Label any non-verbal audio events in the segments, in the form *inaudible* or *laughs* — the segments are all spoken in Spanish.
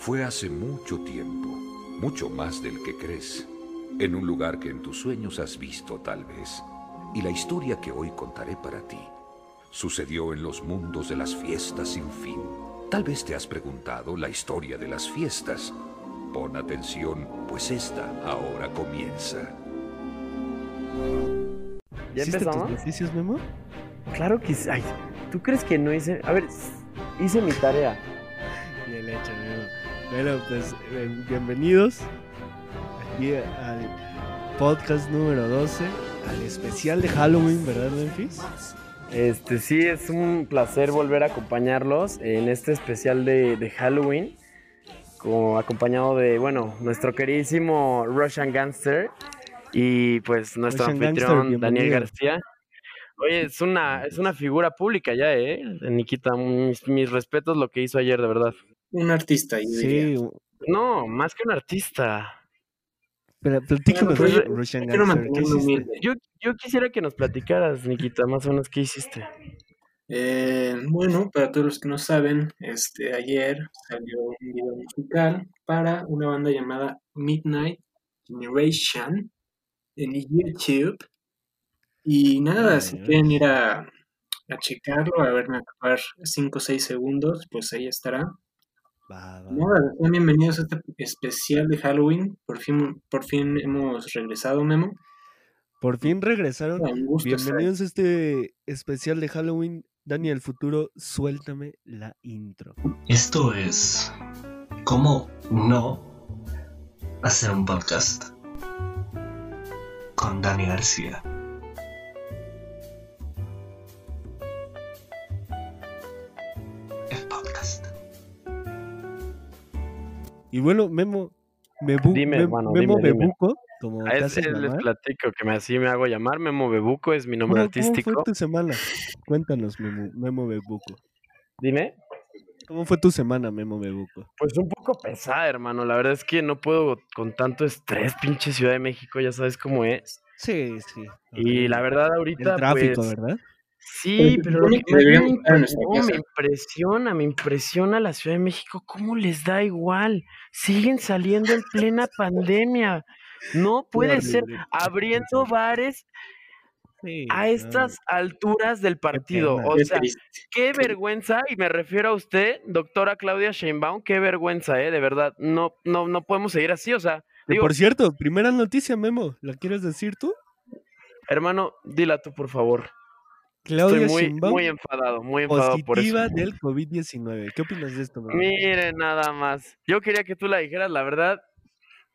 Fue hace mucho tiempo, mucho más del que crees, en un lugar que en tus sueños has visto tal vez. Y la historia que hoy contaré para ti sucedió en los mundos de las fiestas sin fin. Tal vez te has preguntado la historia de las fiestas. Pon atención, pues esta ahora comienza. ¿Ya ¿Hiciste empezamos? tus noticias, Memo? Claro que sí. Ay, ¿tú crees que no hice? A ver, hice mi tarea. Bueno, pues eh, bienvenidos aquí al podcast número 12, al especial de Halloween, ¿verdad, Memphis? Este sí, es un placer volver a acompañarlos en este especial de, de Halloween. Como acompañado de, bueno, nuestro queridísimo Russian Gangster y pues nuestro Russian Gangster, anfitrión Daniel. García. Oye, es una, es una figura pública ya, ¿eh? Nikita, mis, mis respetos lo que hizo ayer, de verdad. Un artista, yo diría. Sí, No, más que un artista. pero platícanos, Bueno, pues, humilde. Yo, yo quisiera que nos platicaras, Nikita, más o menos qué hiciste. Eh, bueno, para todos los que no saben, este, ayer salió un video musical para una banda llamada Midnight Generation en YouTube. Y nada, Ay, si ay. quieren ir a, a checarlo, a verme actuar 5 o 6 segundos, pues ahí estará. Va, va. Nada, sean bienvenidos a este especial de Halloween. Por fin, por fin hemos regresado, Memo. Por fin regresaron. Bienvenidos a este especial de Halloween. Dani, el futuro, suéltame la intro. Esto es cómo no hacer un podcast con Dani García. Y bueno, Memo, Mebu, Dime, Mem- hermano, Memo dime, dime. Bebuco, como A haces les llamar. platico que me, así me hago llamar. Memo Bebuco es mi ¿Cómo, nombre cómo fue artístico. tu semana? Cuéntanos, Memo, Memo Bebuco. Dime. ¿Cómo fue tu semana, Memo Bebuco? Pues un poco pesada, hermano. La verdad es que no puedo con tanto estrés, pinche Ciudad de México, ya sabes cómo es. Sí, sí. Y la verdad ahorita, El tráfico, pues, ¿verdad? Sí, pero lo que me, estar en nuestra impre- no, me impresiona, me impresiona la Ciudad de México, cómo les da igual. Siguen saliendo en plena pandemia. No puede ser abriendo bares Sí, a no, estas alturas del partido. pena. O Qué sea, triste. Qué vergüenza, y me refiero a usted, doctora Claudia Sheinbaum, qué vergüenza, ¿eh? De verdad, no, no, no podemos seguir así, o sea, digo, por cierto, primera noticia, Memo, ¿la quieres decir tú? hermano, dila tú, por favor. Claudia Estoy muy, enfadado, muy enfadado por eso. positiva *laughs* del COVID-19. ¿Qué opinas de esto, Memo? Mire, nada más. Yo quería que tú la dijeras, la verdad,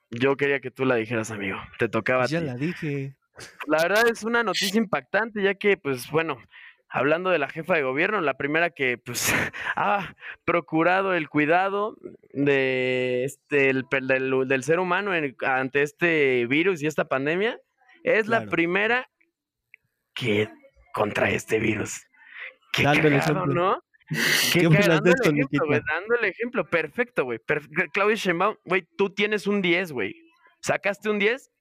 yo quería que tú la dijeras, amigo. Te tocaba a Pues ya ti. la dije. La verdad es una noticia impactante, ya que, pues, bueno, hablando de la jefa de gobierno, la primera que, pues, *laughs* ha procurado el cuidado de este, el, del, del ser humano en- ante este virus y esta pandemia, es la primera que contra este virus. Qué Dando el ejemplo. ¿no? ¿Qué Qué opinas cagado, de dando esto, el ejemplo, dando el ejemplo, perfecto, güey. Claudia Sheinbaum, güey, tú tienes un 10, güey. Sacaste un 10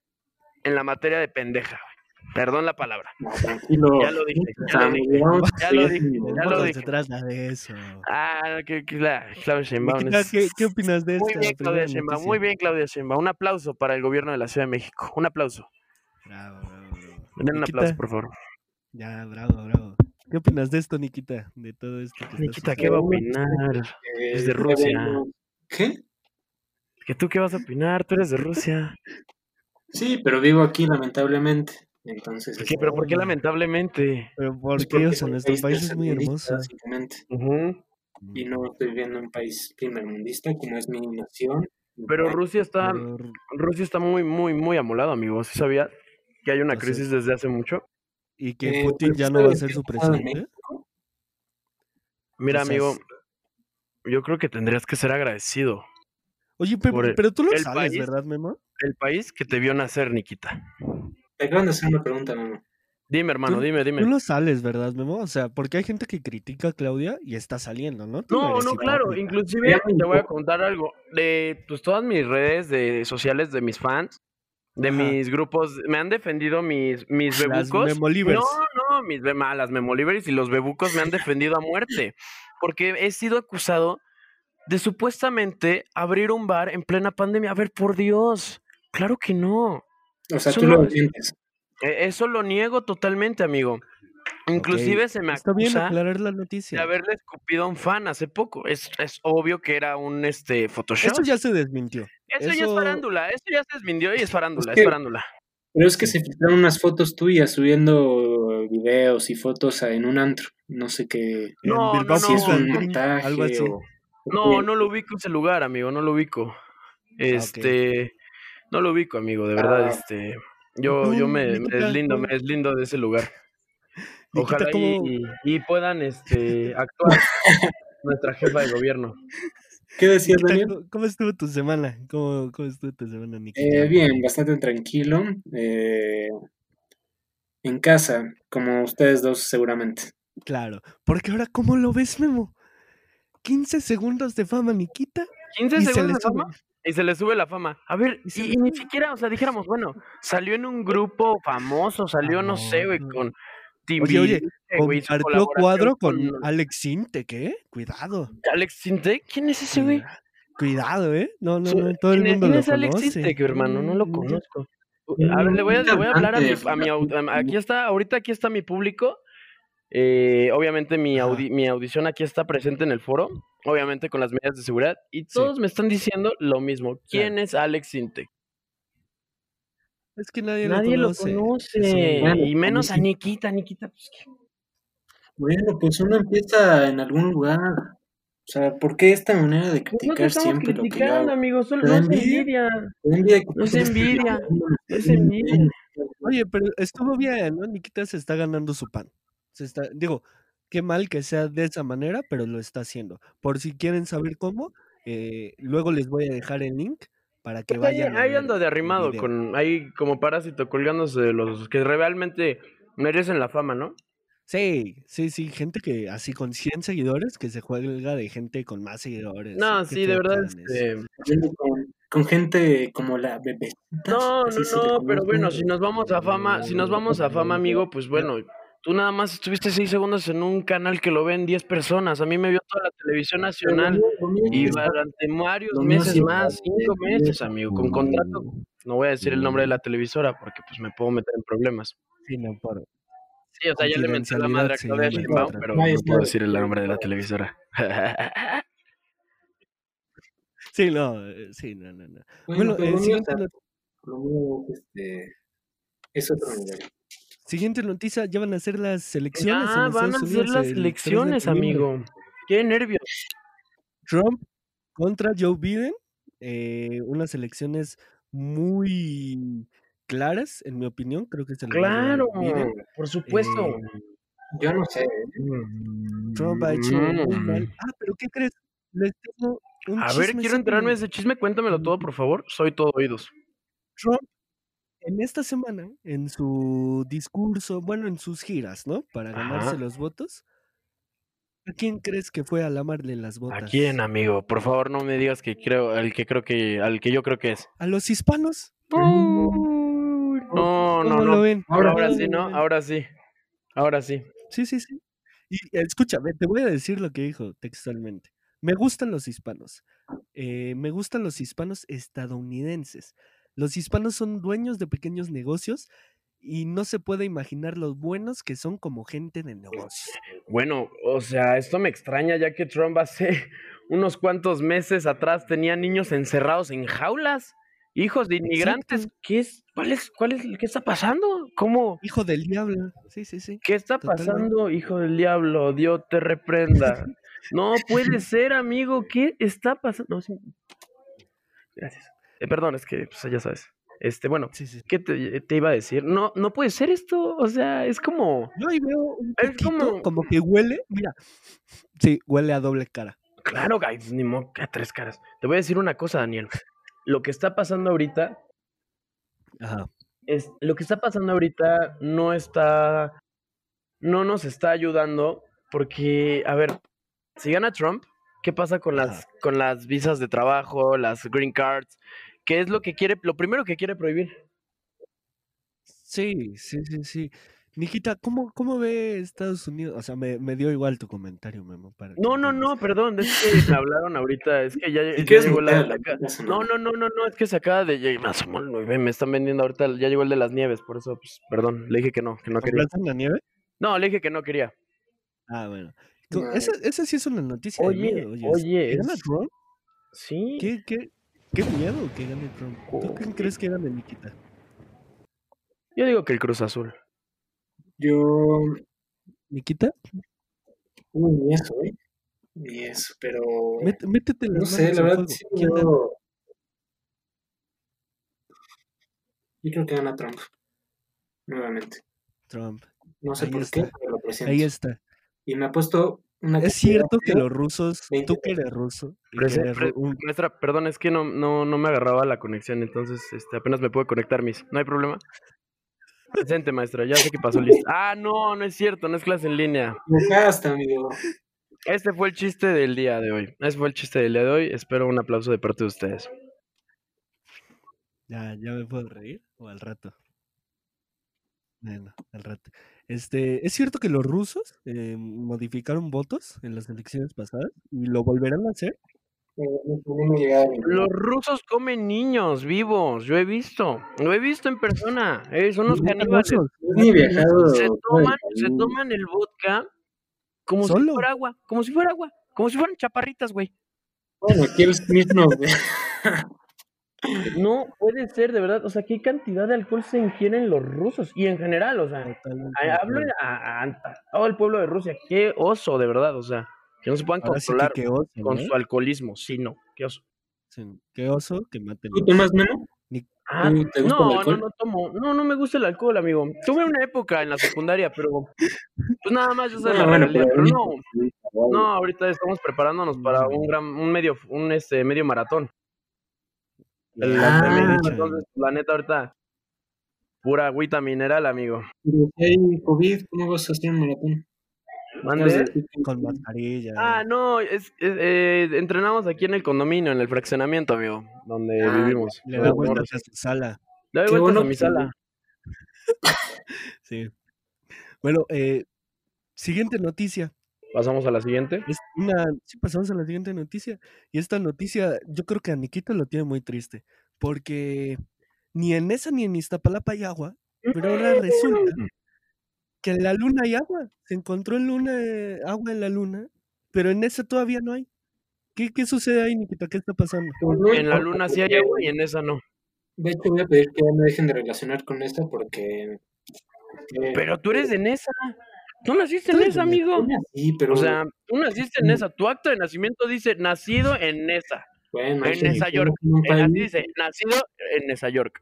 en la materia de pendeja, güey. Perdón la palabra. Tranquilo. Ya lo dije, ya lo dije, ya lo dije, ya lo No dije. se trata de eso. Ah, que, que la Claudia Sheinbaum es- ¿qué, qué opinas de Muy esta bien, Claudia Sheinbaum, muy bien, Claudia Sheinbaum. Un aplauso para el gobierno de la Ciudad de México. Un aplauso. Bravo, bravo, bravo. Den un aplauso, por favor. Ya, bravo, bravo. ¿Qué opinas de esto, Nikita? De todo esto que está Nikita, ¿qué va a opinar? Eh, Es de Rusia. ¿Qué? ¿Que tú qué vas a opinar? Tú eres de Rusia. Sí, pero vivo aquí lamentablemente. Entonces, ¿Qué? ¿Pero por qué lamentablemente? Pero pues, porque, porque un nuestro país es muy hermoso. básicamente. Y no estoy viviendo en un país primermundista como es mi nación. Pero Rusia está, Rusia está muy, muy, muy amolado, amigo. ¿Sí sabías que hay una crisis desde hace mucho? Y que Eh, Putin pues, ya no va a ser su presidente. Mira, O sea, amigo, yo creo que tendrías que ser agradecido. Oye, pero, el- pero tú lo sabes, país- ¿verdad, Memo? El país que te vio nacer, Nikita. Te acaban de hacer una pregunta, mamá. Dime, hermano, Tú- dime, dime. Tú lo sales, ¿verdad, Memo? O sea, porque hay gente que critica a Claudia y está saliendo, ¿no? Tú No, no, claro. Inclusive te voy a contar algo. De pues, todas mis redes de sociales de mis fans, de Ajá. mis grupos, me han defendido mis, mis Las bebucos. memolivers. No, no, mis be- ah, las memolivers y los bebucos me han defendido a muerte. Porque he sido acusado de supuestamente abrir un bar en plena pandemia. A ver, por Dios, claro que no. O sea, Eso tú no lo es- sientes. E- Eso lo niego totalmente, amigo. Inclusive Ok, se me Está bien acusa aclarar la de noticia. haberle escupido a un fan hace poco. Es, es obvio que era un este Photoshop. Eso ya se desmintió. Eso ya es eso- farándula, eso ya se desmintió y es farándula, es, que- farándula. Pero es que se filtraron unas fotos tuyas subiendo videos y fotos en un antro. No sé qué. No, no, si es no. un montaje algo así. o- No, no lo ubico ese lugar, amigo, no lo ubico. Este, no lo ubico, amigo, de verdad, Ah. este, yo, yo me, me deslindo, me deslindo de ese lugar. Ojalá y, ¿cómo- y puedan, este, actuar *laughs* nuestra jefa de gobierno. ¿Qué decías, Nikita, Daniel? ¿cómo- ¿Cómo estuvo tu semana? ¿Cómo, cómo estuvo tu semana, Nikita? Eh, bien, bastante tranquilo. eh, en casa, como ustedes dos seguramente. Claro, porque ahora, ¿cómo lo ves, Memo? 15 segundos de fama, Nikita. 15 Y se segundos de fama y se le sube la fama. A ver, Y ni siquiera, o sea, dijéramos, bueno, salió en un grupo famoso, salió, no sé, güey, Famoso. Con Oye, hizo compartió cuadro con con Alex Sinte, ¿qué? Cuidado. Alex Sintek. ¿Quién es ese güey? Cuidado, ¿eh? No, no, no, todo el ¿Quién es- mundo quién lo es Alex. Sintek, hermano? No lo conozco. A ver, le voy a, le voy a hablar a mi, a mi a- aquí está, ahorita aquí está mi público. Eh, obviamente mi, audi- mi audición aquí está presente en el foro, obviamente con las medidas de seguridad, y todos me están diciendo lo mismo. ¿Quién es Alex Sintek? Es que nadie, Nadie lo lo conoce. conoce, Sí. Bueno, y menos a. Nikita, Nikita, pues, ¿qué? Bueno, pues uno empieza en algún lugar. O sea, ¿por qué esta manera de Pues no criticar estamos siempre lo que hago? amigo, solo ¿Te no es envidia? envidia, da envidia que No es no envidia. Oye, pero estuvo bien, ¿no? Nikita se está ganando su pan. Se está, digo, qué mal que sea de esa manera, pero lo está haciendo. Por si quieren saber cómo, eh, luego les voy a dejar el link para que ahí, vayan. a ahí ver ando de el arrimado, video. con ahí como parásito colgándose de los que realmente merecen la fama, ¿no? Sí, sí, sí, gente que así con 100 seguidores que se juega de gente con más seguidores. No, qué sí, de verdad, este, Con, con gente como la bebé. No, no, no, pero bueno, si nos vamos a fama, si nos vamos a fama, amigo, pues bueno, tú nada más estuviste seis segundos en un canal que lo ven 10 personas. A mí me vio toda la televisión nacional y durante varios meses sí más, cinco meses, amigo, con contrato. No voy a decir el nombre de la televisora porque pues me puedo meter en problemas. Sí, no, por- Sí, o sea, ya le metí la madre a Claudia Sheinbaum, pero no puedo decir el nombre de la televisora. Sí, no, eh, sí, no, no, no. Bueno, Bueno, eh, mío, este, es otro nivel. Siguiente noticia, ya van a ser las elecciones. en Ya van a Unidos las el 3 de elecciones, amigo. Qué nervios. Trump contra Joe Biden, eh, unas elecciones muy claras, en mi opinión, creo que se Claro, Biden. por supuesto. Eh, Yo no sé. Trump ha hecho muy mal. Ah, pero ¿qué crees? Les tengo un A ver, quiero enterarme de ese chisme, cuéntamelo todo, por favor. Soy todo oídos. Trump en esta semana, en su discurso, bueno, en sus giras, ¿no? Para ganarse Ajá. los votos. ¿A quién crees que fue a lamarle las botas? ¿A quién, amigo? Por favor, no me digas que creo, al que creo que, al que yo creo que es. ¿A los hispanos? No, ¿Cómo no, lo no. ven? Ahora Ahora ¿Cómo sí, ¿no? Ahora sí. Ahora sí. Sí, sí, sí. Y escúchame, te voy a decir lo que dijo textualmente. Me gustan los hispanos. Eh, me gustan los hispanos estadounidenses. Los hispanos son dueños de pequeños negocios y no se puede imaginar los buenos que son como gente de negocios. Bueno, o sea, esto me extraña ya que Trump hace *laughs* unos cuantos meses atrás tenía niños encerrados en jaulas, hijos de inmigrantes. Exacto. ¿Qué es? ¿Cuál es? ¿Cuál es? ¿Qué está pasando? ¿Cómo? Hijo del diablo. Sí, sí, sí. ¿Qué está Totalmente. pasando, hijo del diablo? Dios te reprenda. *laughs* No puede ser, amigo. ¿Qué está pasando? No, sí. Gracias. Eh, perdón, es que, pues, ya sabes. Este, bueno, Sí, sí. ¿qué te, te iba a decir? No, no puede ser esto. O sea, es como. Yo ahí veo un Es poquito como- como... que huele. Mira. Sí, huele a doble cara. Claro, guys, ni modo a tres caras. Te voy a decir una cosa, Daniel. Lo que está pasando ahorita Ajá. es. Lo que está pasando ahorita no está. No nos está ayudando. Porque, a ver, si gana Trump, ¿qué pasa con las, Ajá. con las visas de trabajo, las green cards? ¿Qué es lo que quiere, lo primero que quiere prohibir? Sí, sí, sí, sí. Nikita, ¿cómo, ¿cómo ve Estados Unidos? O sea, me, me dio igual tu comentario, Memo. Para que No, no, no, perdón, es que me hablaron ahorita, es que ya, *laughs* ¿Y ya quieres llegó la, la la No, no, no, no, no, es que se acaba de llegar, me asomó el nueve, me están vendiendo ahorita, ya llegó el de las nieves, por eso, pues, perdón, le dije que no, que no quería. ¿Compraste en la nieve? No, le dije que no quería. Ah, bueno. Esa, esa sí es una noticia de Oye, miedo. Oye, oye, ¿Que gana es-? Sí. ¿Qué, qué, qué miedo que gane Trump. ¿Tú Oh, quién crees que gane, Nikita? Yo digo que el Cruz Azul. Yo, ¿Nikita? uy, ni eso, ¿eh? Ni eso, pero Mét- métete no sé, la verdad, sí, ¿Quién gana? yo, yo creo que gana Trump, nuevamente. Trump. No sé Ahí por está. qué, pero lo presiento. Ahí está. Y me ha puesto una Es cierto que los rusos, 20 tú que eres ruso, y que Prese- eres pre- ru- un- maestra, perdón, es que no, no, no me agarraba la conexión, entonces este, apenas me puedo conectar, mis. ¿No hay problema? Presente, maestra, ya sé que pasó listo. Ah, no, no es cierto, no es clase en línea. Me amigo. Este fue el chiste del día de hoy. Ese fue el chiste del día de hoy. Espero un aplauso de parte de ustedes. Ya, ya me puedo reír o al rato. Bueno, al rato. Este, es cierto que los rusos eh, modificaron votos en las elecciones pasadas y lo volverán a hacer. Eh, Los rusos comen niños vivos, yo he visto. Lo he visto en persona. eh, son unos caníbales. Se toman, se toman el vodka como si fuera agua. Como si fuera agua. Como si fueran chaparritas, güey. Bueno, aquí mismo, güey. No puede ser, de verdad. O sea, ¿qué cantidad de alcohol se ingieren los rusos? Y en general, o sea, hablo a, a- a todo el pueblo de Rusia. Qué oso, de verdad. O sea, que no se puedan Ahora sí que controlar oso, con su alcoholismo. Sí, no, qué oso. Sí, Qué oso que maten. ¿Tú tomas menos? Ah, ¿Tú- te gusta el no, no, alcohol? no tomo. No, no me gusta el alcohol, amigo. Tuve una época en la secundaria, pero pues nada más yo sé la No, bueno, realidad, pero no, no, ahorita estamos preparándonos para un gran, un medio, un este medio maratón. El Ah, entonces, la neta ahorita pura agüita mineral, amigo. Pero si hay COVID, ¿cómo vas a hacer un maratón? ¿Mande? Con mascarilla. Ah, no, es, es- eh, entrenamos aquí en el condominio, en el fraccionamiento, amigo, donde Ah, vivimos. Le da vueltas a su sala. Le doy Qué vueltas bueno a mi sala. *laughs* Sí. Bueno, eh, siguiente noticia. Pasamos a la siguiente. Es una, sí, pasamos a la siguiente noticia. Y esta noticia, yo creo que a Nikita lo tiene muy triste. Porque ni en esa ni en Iztapalapa hay agua. Pero ahora resulta que en la luna hay agua. Se encontró en luna, eh, agua en la luna. Pero en esa todavía no hay. ¿Qué, qué sucede ahí, Nikita? ¿Qué está pasando? Pues En la luna sí hay agua y en esa no. De hecho, voy a pedir que me dejen de relacionar con esta porque. porque- Pero tú eres de Nesa. Tú naciste en de amigo. Sí, pero. O sea, tú naciste en Nesa. Tu acto de nacimiento dice nacido en Nesa. bueno, en vivir York. Así dice, nacido en Nesa York.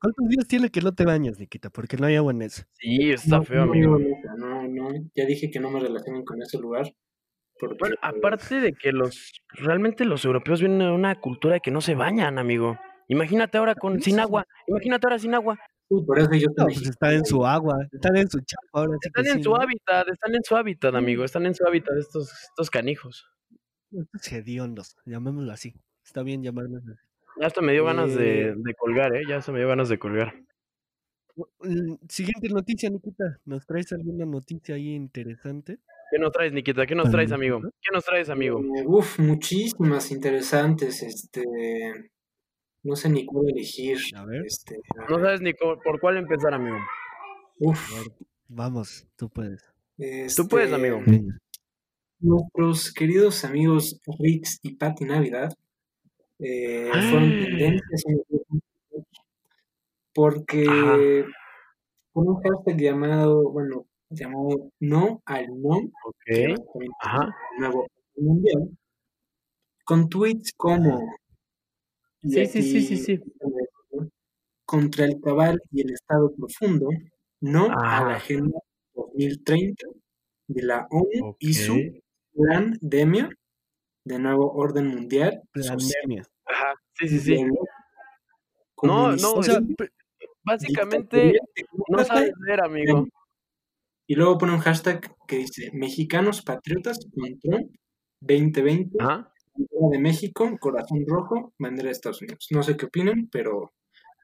¿Cuántos días tiene que no te bañas, Nikita? Porque no hay agua en esa. Sí, está No, feo, amigo. no, No, no, ya dije que no me relacionen con ese lugar. Porque, Bueno, aparte de que los realmente los europeos vienen de una cultura de que no se bañan, amigo. Imagínate ahora con sin agua. Imagínate ahora sin agua. Sí, por eso yo No, pues están en su agua, están en su chapa ahora sí Están en sí, su ¿no? hábitat, están en su hábitat, amigo. Están en su hábitat estos, estos canijos. Estos hediondos, llamémoslo así. Está bien llamarlos así. Ya hasta me dio ganas de, Eh. de colgar, ¿eh? Ya hasta me dio ganas de colgar. Mm, Siguiente noticia, Nikita. ¿Nos traes alguna noticia ahí interesante? ¿Qué nos traes, Nikita? ¿Qué nos traes, amigo? ¿Qué nos traes, amigo? Eh, uf, muchísimas interesantes. Este. No sé ni cuál elegir. A ver. Este, No sabes ni por cuál empezar, amigo. uf, ver, Vamos, tú puedes. Tú puedes, este, amigo. Nuestros queridos amigos Rix y Patti Navidad eh, fueron Ah. tendencias en el tiempo porque Ajá. con un hashtag llamado, bueno, llamado No al No, que Ok. básicamente Ajá. nuevo mundial, con tweets como Sí, sí, sí, sí, sí. contra el cabal y el estado profundo, no a la Agenda 2030 de la ONU y su plan DEMIA, de nuevo orden mundial, social Pandemia. Ajá. Sí, sí, sí. No, no, O sea, Básicamente, no sabes leer, amigo. Y luego pone un hashtag que dice Mexicanos Patriotas con Trump 2020, Ajá. Bandera de México, corazón rojo, bandera de Estados Unidos. No sé qué opinen, pero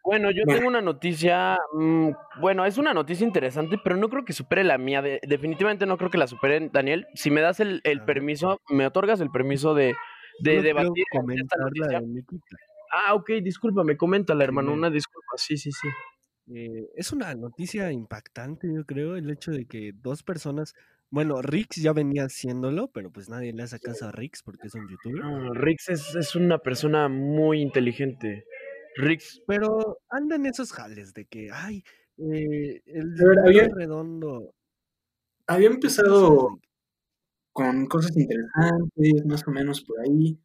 Bueno, yo Bueno. tengo una noticia, mm, bueno, es una noticia interesante, pero no creo que supere la mía. de- definitivamente no creo que la supere, Daniel. Si me das el, el A ver. permiso, me otorgas el permiso de, de debatir esta noticia. de. Ah, ok, discúlpame, coméntala, hermano, Sí. una disculpa. Sí, sí, sí. Eh, es una noticia impactante, yo creo, el hecho de que dos personas, bueno, Rix ya venía haciéndolo, pero pues nadie le hace caso a Rix porque es un youtuber. No, Rix es, es una persona muy inteligente. Rix, Pero andan esos jales de que, ay, eh, el había- redondo. Había ¿qué empezado con cosas interesantes, más o menos por ahí,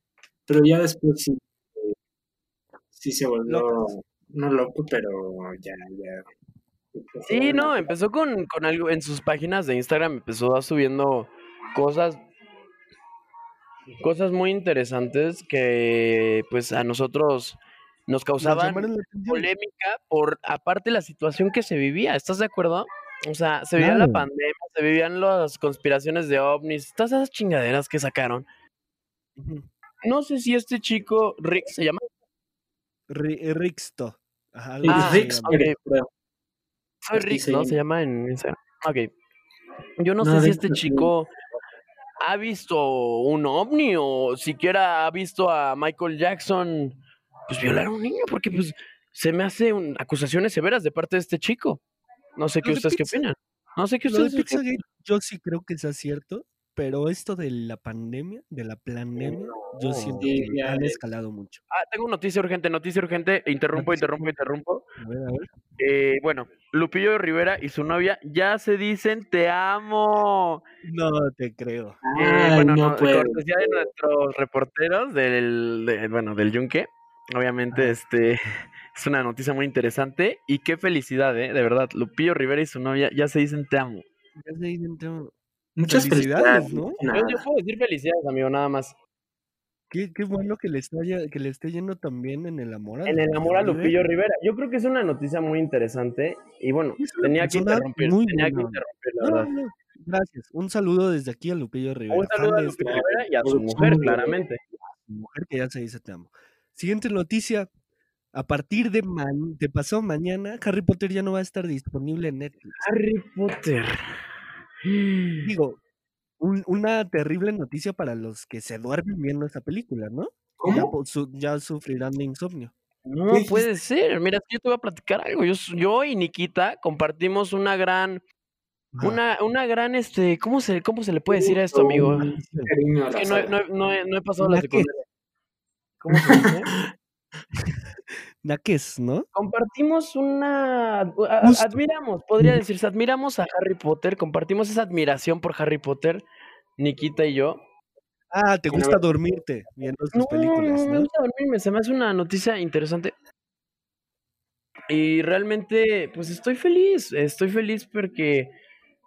pero ya después sí, eh, sí se volvió, Locas. No loco, pero ya, ya. Sí, no, empezó con, con algo en sus páginas de Instagram, empezó a subiendo cosas, cosas muy interesantes que pues a nosotros nos causaban polémica por aparte la situación que se vivía, ¿estás de acuerdo? O sea, se vivía la pandemia, se vivían las conspiraciones de ovnis, todas esas chingaderas que sacaron. No sé si este chico, Rick, se llama. Ri- eh, Rixto. Ajá, Ah, así se Rix llama. ok. Pérez, creo. Soy Rick, ¿no? Se llama en Instagram. Ok. Yo no, No, sé si este chico ha visto un ovni o siquiera ha visto a Michael Jackson pues violar a un niño, porque pues se me hace un- acusaciones severas de parte de este chico. No sé qué ustedes qué opinan. No sé qué ustedes qué yo sí creo que sea cierto, pero esto de la pandemia, de la pandemia, yo No. siento Sí, que ya han es. escalado mucho. Ah, tengo noticia urgente, noticia urgente. Interrumpo, Noticia interrumpo, interrumpo. A ver, a ver. Eh, bueno, Lupillo Rivera y su novia ya se dicen te amo. No te creo. Eh, Ay, bueno, no no, cortesía de nuestros reporteros del, de- bueno, del Yunque. Obviamente, Ajá. este *laughs* es una noticia muy interesante y qué felicidad, eh, de verdad. Lupillo Rivera y su novia ya se dicen te amo. Ya se dicen, tengo- Muchas Felicidades, felicidades, ¿no? Yo, puedo decir felicidades, amigo, nada más. Qué, qué bueno que le, está, ya- que le esté yendo también en el amor a En el amor a. Lupillo Rivera. Yo creo que es una noticia muy interesante y bueno, tenía que interrumpir, muy tenía que buena onda. interrumpir, la No, verdad. no, gracias. Un saludo desde aquí a Lupillo Rivera. Un saludo fan a Lupillo Rivera y a su mujer, claramente. mujer que ya se dice te amo. Siguiente noticia. A partir de, man- de pasado mañana, Harry Potter ya no va a estar disponible en Netflix. Harry Potter. Digo, un- una terrible noticia para los que se duermen viendo esta película, ¿no? Ya, ¿Cómo? po- su- ya sufrirán de insomnio. No ¿Qué puede ser. Mira, yo te voy a platicar algo. Yo, yo y Nikita compartimos una gran, una, una gran, este, ¿cómo se, cómo se le puede decir a esto, amigo? Es que no, he- saga. no, he- no he, no he pasado la secundaria. ¿Cómo se dice? Naques, ¿no? Compartimos una, Justo. admiramos, podría decirse, admiramos a Harry Potter, compartimos esa admiración por Harry Potter, Nikita y yo. Ah, te gusta dormirte viendo No, películas, no, me ¿no? gusta dormirme, se me hace una noticia interesante. Y realmente, pues estoy feliz, estoy feliz porque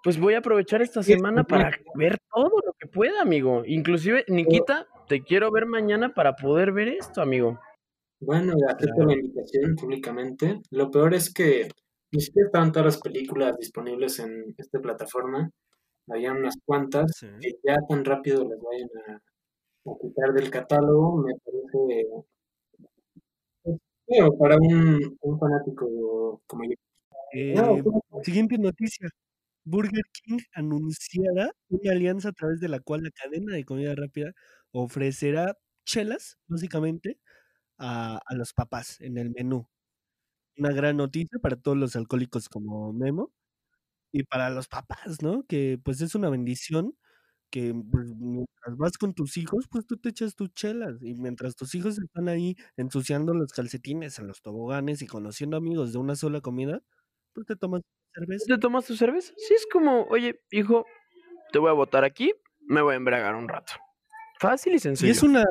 pues voy a aprovechar esta semana para ver todo lo que pueda, amigo. Inclusive, Nikita, te quiero ver mañana para poder ver esto, amigo. Bueno, acepto la invitación públicamente. Lo peor es que ni siquiera estaban todas las películas disponibles en esta plataforma. Había unas cuantas Sí. que ya tan rápido las vayan a, a quitar del catálogo, me parece pues, feo para un, un fanático como yo. Eh, No, ¿cómo? siguiente noticia. Burger King anunciará una alianza a través de la cual la cadena de comida rápida ofrecerá chelas, básicamente, a, a los papás en el menú. Una gran noticia para todos los alcohólicos como Memo y para los papás, ¿no? Que pues es una bendición que pues, mientras vas con tus hijos, pues tú te echas tus chelas y mientras tus hijos están ahí ensuciando los calcetines en los toboganes y conociendo amigos de una sola comida, pues te tomas cerveza. ¿Te tomas tu cerveza? Sí, es como, oye, hijo, te voy a botar aquí, me voy a embriagar un rato. Fácil y Y sencillo. es una,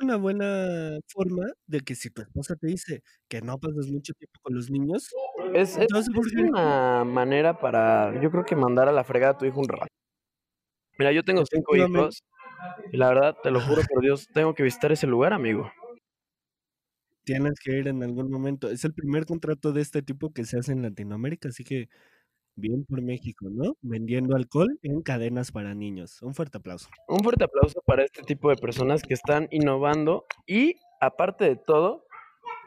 una buena forma de que si tu esposa te dice que no pasas mucho tiempo con los niños, Es, es- entonces es una manera para, yo creo que mandar a la fregada a tu hijo un rato. Mira, yo tengo cinco hijos y la verdad, te lo juro por Dios, tengo que visitar ese lugar, amigo. tienes que ir en algún momento. Es el primer contrato de este tipo que se hace en Latinoamérica, así que bien por México, ¿no? Vendiendo alcohol en cadenas para niños. Un fuerte aplauso. Un fuerte aplauso para este tipo de personas que están innovando y, aparte de todo,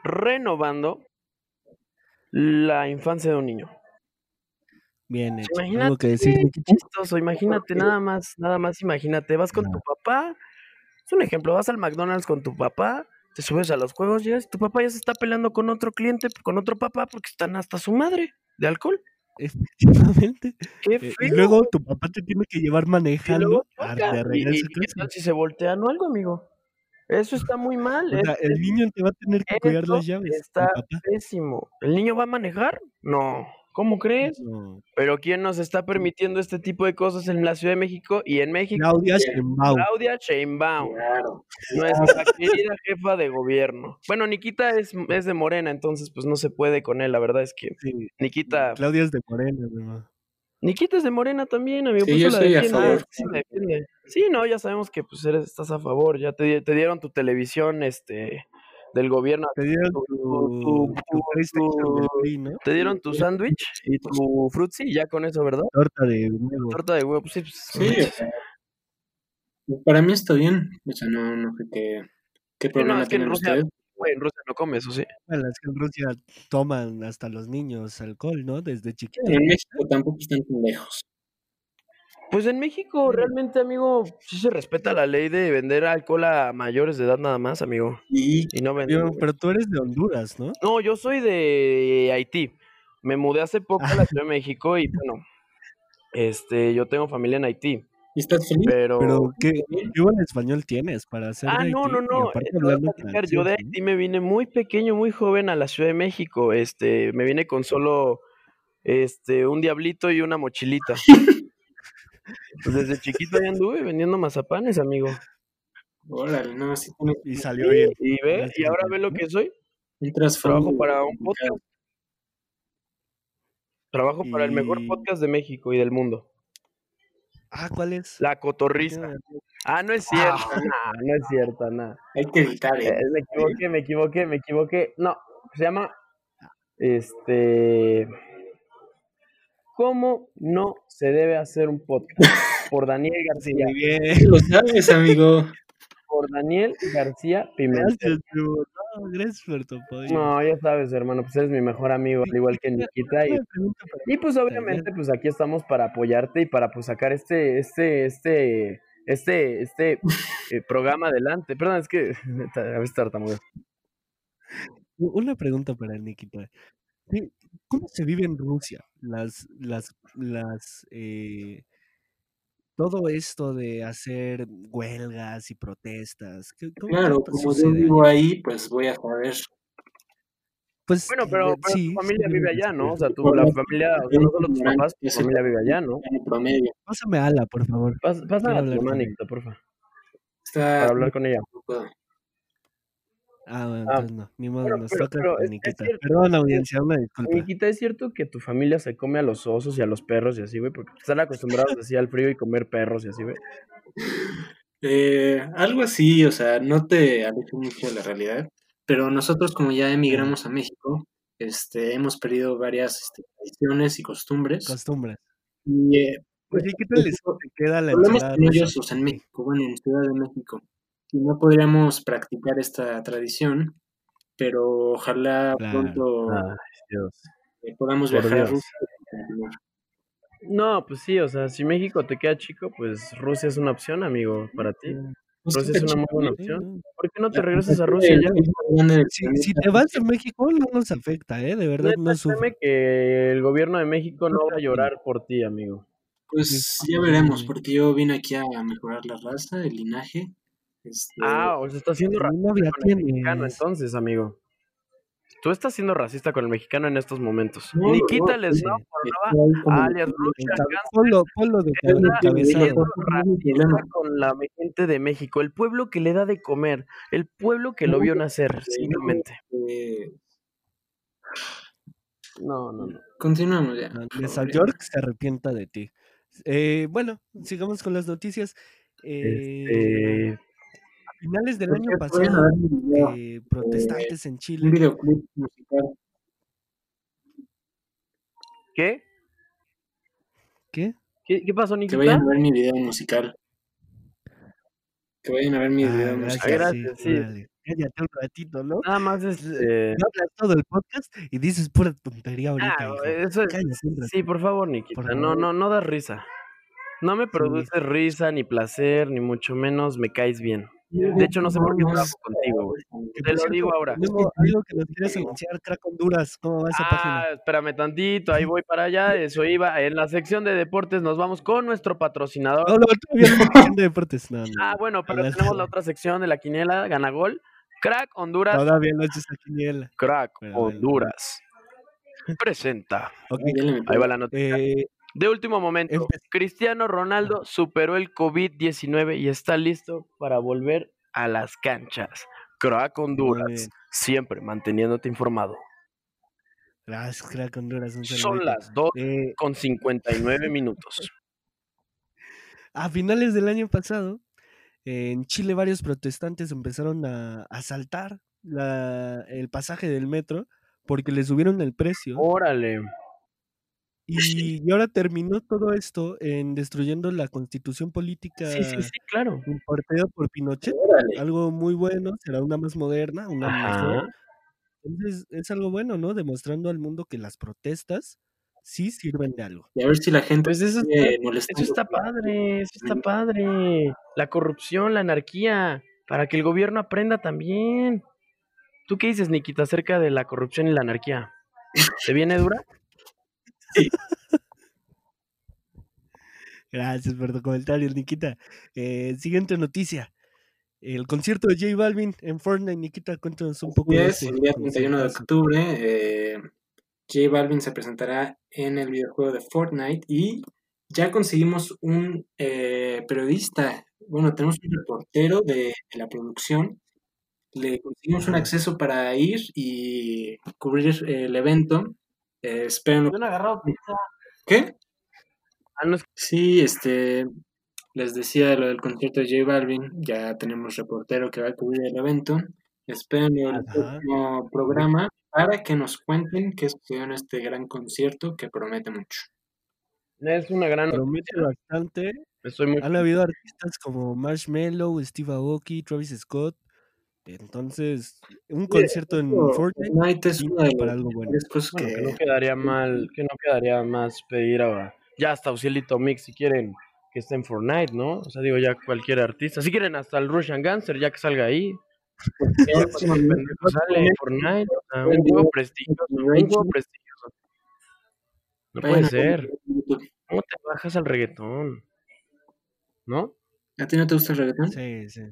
renovando la infancia de un niño. Bien hecho. Imagínate, ¿Algo que decir, qué chistoso, imagínate, nada más, nada más, imagínate, vas con tu papá, es un ejemplo, vas al McDonald's con tu papá, te subes a los juegos, llegas, tu papá ya se está peleando con otro cliente, con otro papá, porque están hasta su madre de alcohol. Efectivamente. Eh, y luego tu papá te tiene que llevar manejando y- y- qué tal si se voltean o algo, amigo. Eso está muy mal. O sea, es- el niño te va a tener que cuidar las llaves. está pésimo. ¿El niño va a manejar? No. ¿Cómo crees? No. Pero ¿quién nos está permitiendo este tipo de cosas en la Ciudad de México y en México? Claudia Sheinbaum. Claudia Sheinbaum, Claro. nuestra *laughs* querida jefa de gobierno. Bueno, Nikita es, es de Morena, entonces pues no se puede con él. La verdad es que Sí, Nikita, Claudia es de Morena, ¿no? Nikita es de Morena también, amigo. Sí, yo eso la soy a favor. sí no, ya sabemos que pues eres, estás a favor. Ya te, te dieron tu televisión, este, del gobierno. Te dieron Tu- tu, tu- ¿no? Te dieron tu sándwich y tu frutzi ya con eso, ¿verdad? Torta de huevo. Torta de huevo, pues, sí, pues, Sí, o sea, para mí está bien. O sea, no, no sé qué, qué no, problema es que en tienen Rusia, ustedes. güey, en Rusia no come eso, sí. Bueno, es que en Rusia toman hasta los niños alcohol, ¿no? Desde chiquitos. En México tampoco están tan lejos. Pues en México realmente, amigo, sí se respeta la ley de vender alcohol a mayores de edad nada más, amigo. Y Y no vender. Pero, pero tú eres de Honduras, ¿no? No, yo soy de Haití. Me mudé hace poco a la Ciudad de México y bueno, este, yo tengo familia en Haití, ¿y estás feliz? pero... Pero ¿qué, qué buen español tienes para hacer Ah, de no, Haití? no, no. platicar, Yo de ¿no? Haití me vine muy pequeño, muy joven a la Ciudad de México. Este, me vine con solo este, un diablito y una mochilita. *laughs* Pues desde chiquito ya anduve vendiendo mazapanes, amigo. Órale, no, si tienes Y salió bien. Y ve, Gracias, y ahora ve lo que soy. un. Trabajo para un podcast. Trabajo para el mejor Y- podcast de México y del mundo. Ah, ¿cuál es? La Cotorrisa. Ah, no es cierto. nah, no es cierto, nada. Hay que editar, Eh, ¿eh? me equivoqué, me equivoqué, me equivoqué. No, se llama este ¿Cómo no se debe hacer un podcast? Por Daniel *laughs* García. Muy bien. Lo sabes, amigo. Por Daniel García Pimentel. Gracias, Trevor. No, gracias por tu apoyo. No, ya sabes, hermano, pues eres mi mejor amigo, al igual que Nikita. Y pues obviamente, pues aquí estamos para apoyarte y para pues sacar este, este, este, este, este eh, programa adelante. Perdón, es que *laughs* a veces tartamudo. Una pregunta para Nikita. ¿Cómo se vive en Rusia? Las, las, las, eh, todo esto de hacer huelgas y protestas. ¿qué- cómo- Claro, como yo vivo ahí, pues voy a saber. Pues, Bueno, pero, pero sí, tu familia sí, vive allá. ¿no? O sea, tu, Por la la- familia, o sea, no solo tus papás, tu familia vive allá, ¿no? En promedio. Pásame a Ala, por favor. Quiero a. Nikita, porfa, Está. para hablar con ella. Ah, bueno, Ah, entonces no, ni modo, pero- nos pero- toca pero cierto, Perdón, audiencia, una disculpa. Nikita, ¿es cierto que tu familia se come a los osos y a los perros y así, güey? Porque están acostumbrados así al frío y comer perros y así, güey. *laughs* Eh, algo así, o sea, no te alejes mucho de la realidad, pero nosotros como ya emigramos a México, este, hemos perdido varias este, tradiciones y costumbres. Costumbres. Y eh, Oye, ¿qué tal les queda la problemas ensalada sea, en México, bueno, en Ciudad de México. Y no podríamos practicar esta tradición, pero ojalá Claro. pronto Dios. eh, podamos por viajar a. Rusia. No, pues sí, o sea, si México te queda chico, pues Rusia es una opción, amigo, para ti. Pues Rusia es una muy buena ¿no? Opción. no. ¿Por qué no te regresas a Rusia ya? Si, si te vas a México, no nos afecta, ¿eh? De verdad, no sufre. créeme que el gobierno de México no va a llorar por ti, amigo. Pues ya veremos, porque yo vine aquí a mejorar la raza, el linaje. Este, Ah, o sea, estás siendo racista con el mexicano entonces, amigo. Tú estás siendo racista con el mexicano en estos momentos. No, no, Nikita no, alias Ponlo, ponlo de está con la gente de México, el pueblo que le da de comer, el pueblo que lo vio nacer, simplemente. Eh, No, no, no. continuamos ya. Ya. York se arrepienta de ti. Eh, bueno, sigamos con las noticias. Eh, Este, a finales del año pasado, video, eh, protestantes en un Chile. videoclip musical. ¿Qué? ¿Qué? ¿Qué, qué pasó, Que Nikita? vayan a ver mi video musical. Que vayan a ver mi Ah, video gracias, musical. Gracias, sí, cállate un ratito, ¿no? Nada más es... eh, No hablas todo el podcast y dices pura tontería ahorita. ah, hijo. eso es- un. Sí, por favor, Nikita. Por No, favor. no, no das risa. No me produce risa, ni placer, ni mucho menos me caes bien. De hecho, no sé por qué trabajo contigo, güey. Que, Te lo digo ahora. Algo que nos quieras anunciar, Crack Honduras, ¿cómo va esa Ah, página? espérame tantito, ahí voy para allá, eso iba. En la sección de deportes nos vamos con nuestro patrocinador. No, no, todavía no hay *laughs* sección de deportes. No, no, Ah, no. bueno, pero tenemos la otra sección de la quiniela, gana gol. Crack Honduras, Todavía no es esa quiniela. Crack. Honduras. Presenta. Ok, Ya le metí. Ahí va la noticia. eh, De último momento, Empe- Cristiano Ronaldo superó el COVID-19 y está listo para volver a las canchas. Crack Honduras, siempre manteniéndote informado. Gracias, Crack Honduras. un Son las 2 Eh, *laughs* con 59 minutos. a finales del año pasado, en Chile varios protestantes empezaron a asaltar la, el pasaje del metro porque le subieron el precio. Órale. Y, y ahora terminó todo esto en destruyendo la constitución política Sí, sí, sí, claro. impartida por Pinochet. Órale. Algo muy bueno, será una más moderna, una mejor. Ajá. Entonces es algo bueno, ¿no? Demostrando al mundo que las protestas sí sirven de algo. Y a ver si la gente Pues eso está, eso está padre, eso está padre. La corrupción, la anarquía, para que el gobierno aprenda también. ¿Tú qué dices, Nikita, acerca de la corrupción y la anarquía? ¿Te viene dura? Gracias por tu comentario, Nikita. Eh, siguiente noticia. El concierto de J Balvin en Fortnite. Nikita, cuéntanos un poco de es, ese el día 31 de octubre, eh, J Balvin se presentará en el videojuego de Fortnite y ya conseguimos un eh, periodista, bueno, tenemos un reportero de, de la producción, le conseguimos un acceso para ir y cubrir el evento. Eh, han agarrado pizza. ¿Qué? Ah, no Sí, este, les decía lo del concierto de J Balvin, ya tenemos reportero que va a cubrir el evento. Esperen el próximo programa para que nos cuenten qué sucedió en este gran concierto que promete mucho. Es una gran Promete bastante. Estoy muy Han habido artistas como Marshmello, Steve Aoki, Travis Scott. Entonces, un concierto en Fortnite es una de para algo bueno. cosas Bueno, que que no quedaría mal, que no quedaría más pedir a ya hasta Ucielito Mix si quieren que esté en Fortnite, ¿no? O sea, digo ya cualquier artista, si quieren hasta el Russian Gangster ya que salga ahí. *laughs* Ya, pues, sale en Fortnite, o sea, un juego prestigioso, un juego prestigioso. No puede ser. ¿Cómo te bajas al reggaetón? ¿No? ¿A ti no te gusta el reggaetón? Sí, sí.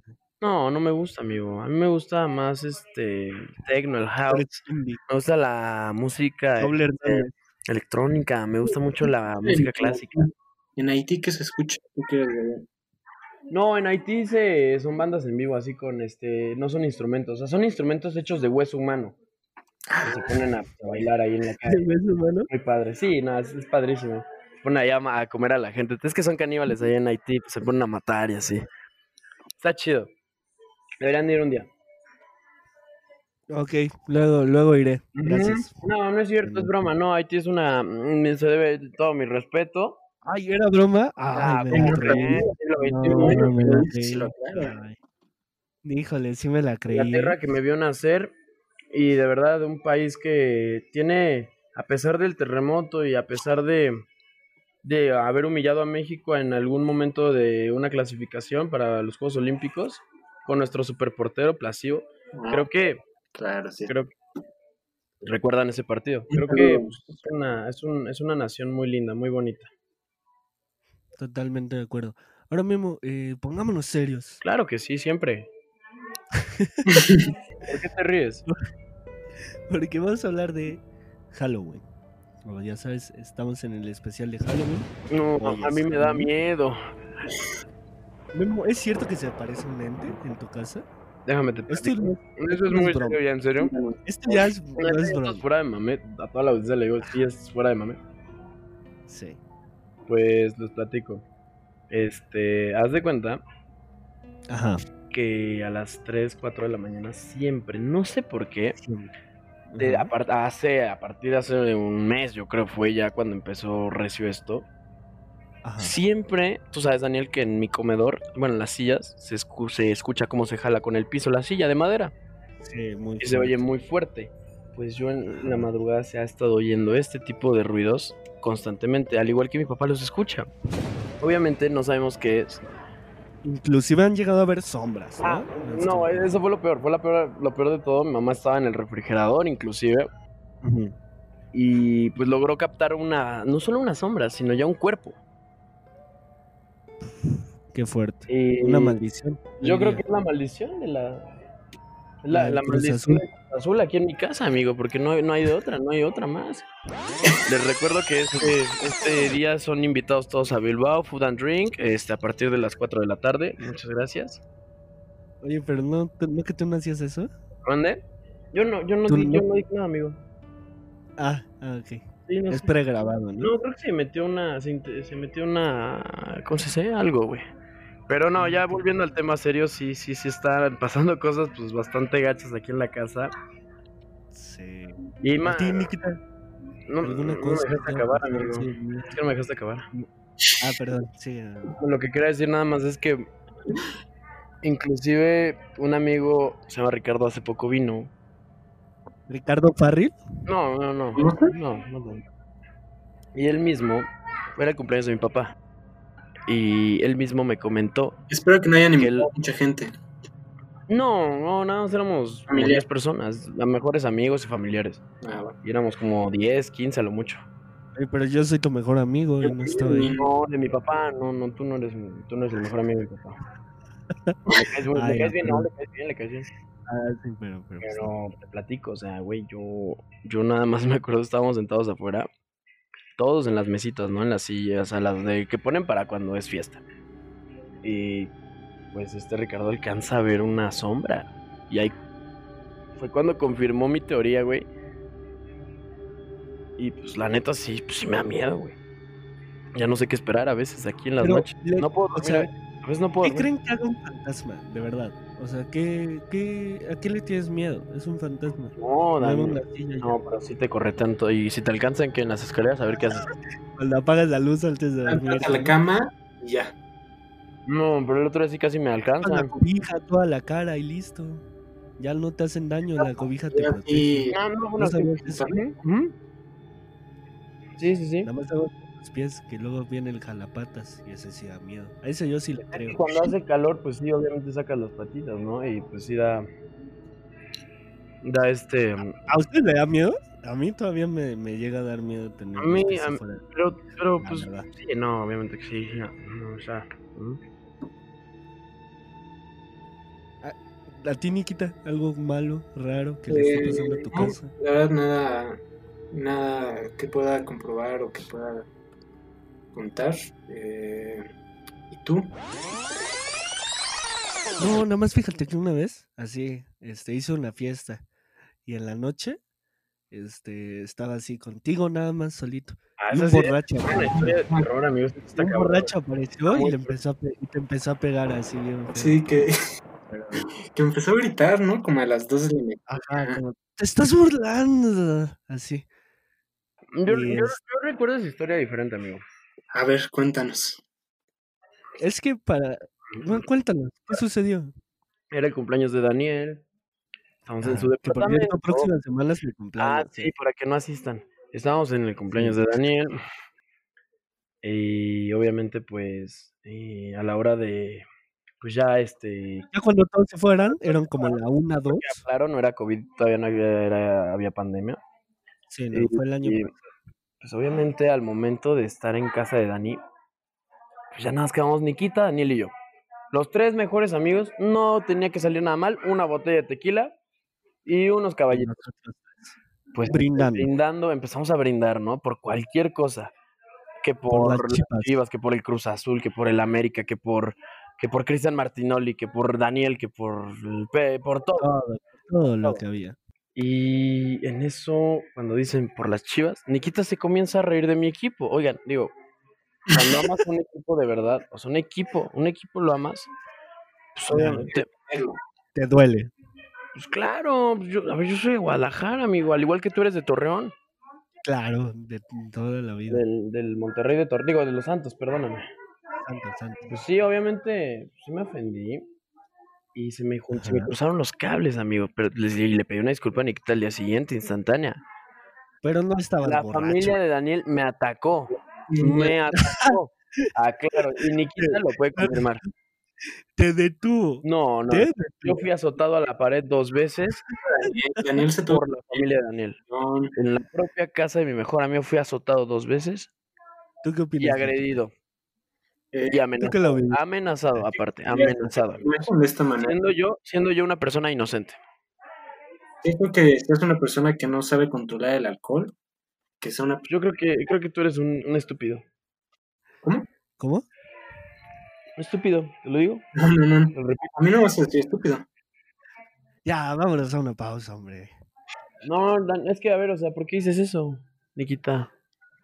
No, no me gusta, amigo. A mí me gusta más este el techno, el house. Me gusta la música Doble este, electrónica, me gusta mucho *laughs* la música clásica. En Haití que se escucha, ¿tú quieres ver? No, en Haití se, son bandas en vivo, así con este, no son instrumentos, o sea, son instrumentos hechos de hueso humano. Que se ponen a, a bailar ahí en la *laughs* calle. ¿Ves, hermano? Muy padre, sí, no, es, es padrísimo. Se ponen allá a comer a la gente. Es que son caníbales allá en Haití, pues se ponen a matar y así. Está chido. Deberían de ir un día. Ok, luego, luego iré. Gracias. No, no es cierto, es broma. No, Haití es una. mm, Se debe todo mi respeto. Ay, ¿era broma? Ah, Ay, me. Híjole, sí me la creí. la tierra que me vio nacer y de verdad un país que tiene, a pesar del terremoto y a pesar de, de haber humillado a México en algún momento de una clasificación para los Juegos Olímpicos, con nuestro superportero Placido, Ah, creo que, Claro, sí. creo que recuerdan ese partido. Creo que pues, es, una, es, un- es una nación muy linda, muy bonita. Totalmente de acuerdo. Ahora mismo, eh, pongámonos serios. Claro que sí, siempre. ¿Por qué te ríes? *laughs* Porque vamos a hablar de Halloween. Como ya sabes, estamos en el especial de Halloween. No, Oye, a mí me da miedo. Memo, ¿es cierto que se aparece un ente en tu casa? Déjame te Esto, no- Eso es no es muy broma. serio, ya, en serio. esto ya es, no es esto es fuera de mame. A toda la audiencia le digo, sí, es fuera de mame. Sí. Pues les platico. Este, haz de cuenta Ajá. que a las 3, 4 de la mañana siempre, no sé por qué, Sí. de- a, hace, a partir de hace un mes, yo creo fue ya cuando empezó recio esto, Ajá. Siempre, tú sabes, Daniel, que en mi comedor, bueno, en las sillas, se, escu- se escucha cómo se jala con el piso la silla de madera Sí, muy y se oye muy fuerte. Pues yo en la madrugada se ha estado oyendo este tipo de ruidos constantemente, al igual que mi papá los escucha. Obviamente no sabemos qué es. Inclusive han llegado a ver sombras, ¿no? Ah, Este, no, eso fue lo peor, fue la peor, lo peor de todo. Mi mamá estaba en el refrigerador, inclusive, y pues logró captar una, no solo una sombra, sino ya un cuerpo. Qué fuerte. Y Una maldición. Yo creo que diría. es la maldición de la. La maldición Azul. de Cruz Azul aquí en mi casa, amigo, porque no, hay- no hay de otra, no hay otra más. Les recuerdo que este, este día son invitados todos a Bilbao Food and Drink este, a partir de las 4 de la tarde. Muchas gracias. Oye, pero no, ¿no que tú no hacías eso? ¿Mande? Yo no, yo no, di- yo no- no dije nada, amigo. Ah, ah, ok. Sí, no Es sé. pregrabado, ¿no? No, creo que se metió una. Se, metió una. ¿Cómo se dice? Algo, güey. Pero no, ya volviendo al tema serio, sí, sí, sí están pasando cosas pues bastante gachas aquí en la casa. Sí. Y ¿A más. No, ¿Alguna no me dejaste acabar, amigo. Es que no me dejaste acabar. Ah, perdón, sí. Lo que quería decir nada más es que. Inclusive un amigo se llama Ricardo hace poco vino. ¿Ricardo Farril? No, no, no. ¿No? No, no. Y él mismo. Era el cumpleaños de mi papá. Y él mismo me comentó Espero que no hayan Que invitado el- mucha gente. No, no, nada más éramos como Familiar. 10 personas, las mejores amigos y familiares. Ah, bueno. Y éramos como 10, 15 a lo mucho. Ay, pero yo soy tu mejor amigo y no estaba ahí. No, de mi papá, no, no, tú no eres, tú no eres el mejor amigo de mi papá. *laughs* Le caes, le Ay, caes bien, no, le caes bien, le caes bien. Ah, sí, pero, pero, pues, te platico, o sea, güey, yo, yo nada más *laughs* me acuerdo, estábamos sentados afuera, todos en las mesitas, ¿no? En las sillas, a las de que ponen para cuando es fiesta. Y pues este Ricardo alcanza a ver una sombra. Y ahí fue cuando confirmó mi teoría, güey. Y pues la neta sí, pues sí me da miedo, güey. Ya no sé qué esperar a veces aquí en las Pero, noches. le- No puedo o sea, a veces no puedo ¿Qué dormir. creen que haga un fantasma, de verdad? O sea, ¿qué, qué, ¿a qué le tienes miedo? Es un fantasma. No, Dani, una silla y no, pero sí te corre tanto. Y si te alcanzan que en las escaleras, a ver qué haces. Cuando apagas la luz antes de dormir. A la cama y ya. No, pero el otro día sí casi me Con la cobija, toda la cara y listo. Ya no te hacen daño, la cobija te protege. y No, no, ¿No sí. sabías eso? Ujú. Sí, sí, sí. Nada más hago los pies, que luego viene el jalapatas y ese sí da miedo. A ese yo sí le creo. Cuando hace calor, pues sí, obviamente sacas las patitas, ¿no? Y pues sí da. Da este. ¿A usted le da miedo? A mí todavía me, me llega a dar miedo tener A mí, a mí-. Pero, pero La pues. verdad. Sí, no, obviamente que sí. no, no, o sea. ¿mm? ¿A ti, Nikita? ¿Algo malo, raro que le esté pasando a tu Eh, no, casa? La verdad, nada, nada que pueda comprobar o que pueda contar. Eh, ¿Y tú? No, nada más fíjate que una vez, así, este, hice una fiesta y en la noche, este, estaba así contigo nada más solito. Ah, Y un sí borracho, es una historia de terror, amigos. está un borracho apareció y le empezó a, y te empezó a pegar así bien. Sí, que, Pero- *laughs* que empezó a gritar, ¿no? Como a las 2 de la mañana. Como, te estás burlando, así. Yo, yo, yo recuerdo esa historia diferente, amigo. A ver, cuéntanos. Es que para, bueno, cuéntanos, ¿qué sucedió? Era el cumpleaños de Daniel. Estamos en Ah, su que por cierto, departamento. próximas semanas mi Ah, cumpleaños. sí, para que no asistan. Estábamos en el cumpleaños de Daniel. Y obviamente, pues, eh, a la hora de, pues ya, este, Ya cuando todos se fueran, eran como la una, dos. claro, no era COVID, todavía no había, era- había pandemia. Sí, no, fue el año Y, pasado. Pues obviamente al momento de estar en casa de Dani, pues ya nada más quedamos Nikita, Daniel y yo. Los tres mejores amigos, no tenía que salir nada mal, una botella de tequila y unos caballitos. Pues brindando. brindando, empezamos a brindar, ¿no? Por cualquier cosa. Que por, las las Chivas. Chivas, que por el Cruz Azul, que por el América, que por que por Cristian Martinoli, que por Daniel, que por el Pe- por todo. Todo, todo lo que había. Y en eso, cuando dicen por las Chivas, Nikita se comienza a reír de mi equipo. Oigan, digo, cuando amas a un equipo de verdad, o sea, un equipo, un equipo lo amas, pues obviamente, Te duele. pues claro, yo, a ver, yo soy de Guadalajara, amigo, al igual que tú eres de Torreón. Claro, de toda la vida. del, del Monterrey de Tor, digo, de los Santos, perdóname. Santo, santo. Pues sí, obviamente, sí me ofendí. Y se me, se me cruzaron los cables, amigo. Pero les, y le pedí una disculpa a Nikita al día siguiente, instantánea. Pero no estabas La borracho. familia de Daniel me atacó. Me atacó. Ah, claro. Y Nikita lo puede confirmar. *laughs* Te detuvo. No, no. Yo fui azotado a la pared dos veces Daniel, se tuvo por la familia de Daniel. En la propia casa de mi mejor amigo fui azotado dos veces ¿Tú qué opinas? y agredido. Eh, Y ¿Tú qué amenazado. Amenazado, aparte. Amenazado. de esta manera. Siendo yo, siendo yo una persona inocente. Yo creo que si es una persona que no sabe controlar el alcohol, que sea una... Yo creo que, creo que tú eres un, un estúpido. ¿Cómo? Un estúpido, te lo digo. No, no, no. A mí no vas a decir estúpido. Ya, vámonos a una pausa, hombre. No, es que a ver, o sea, ¿por qué dices eso, Nikita?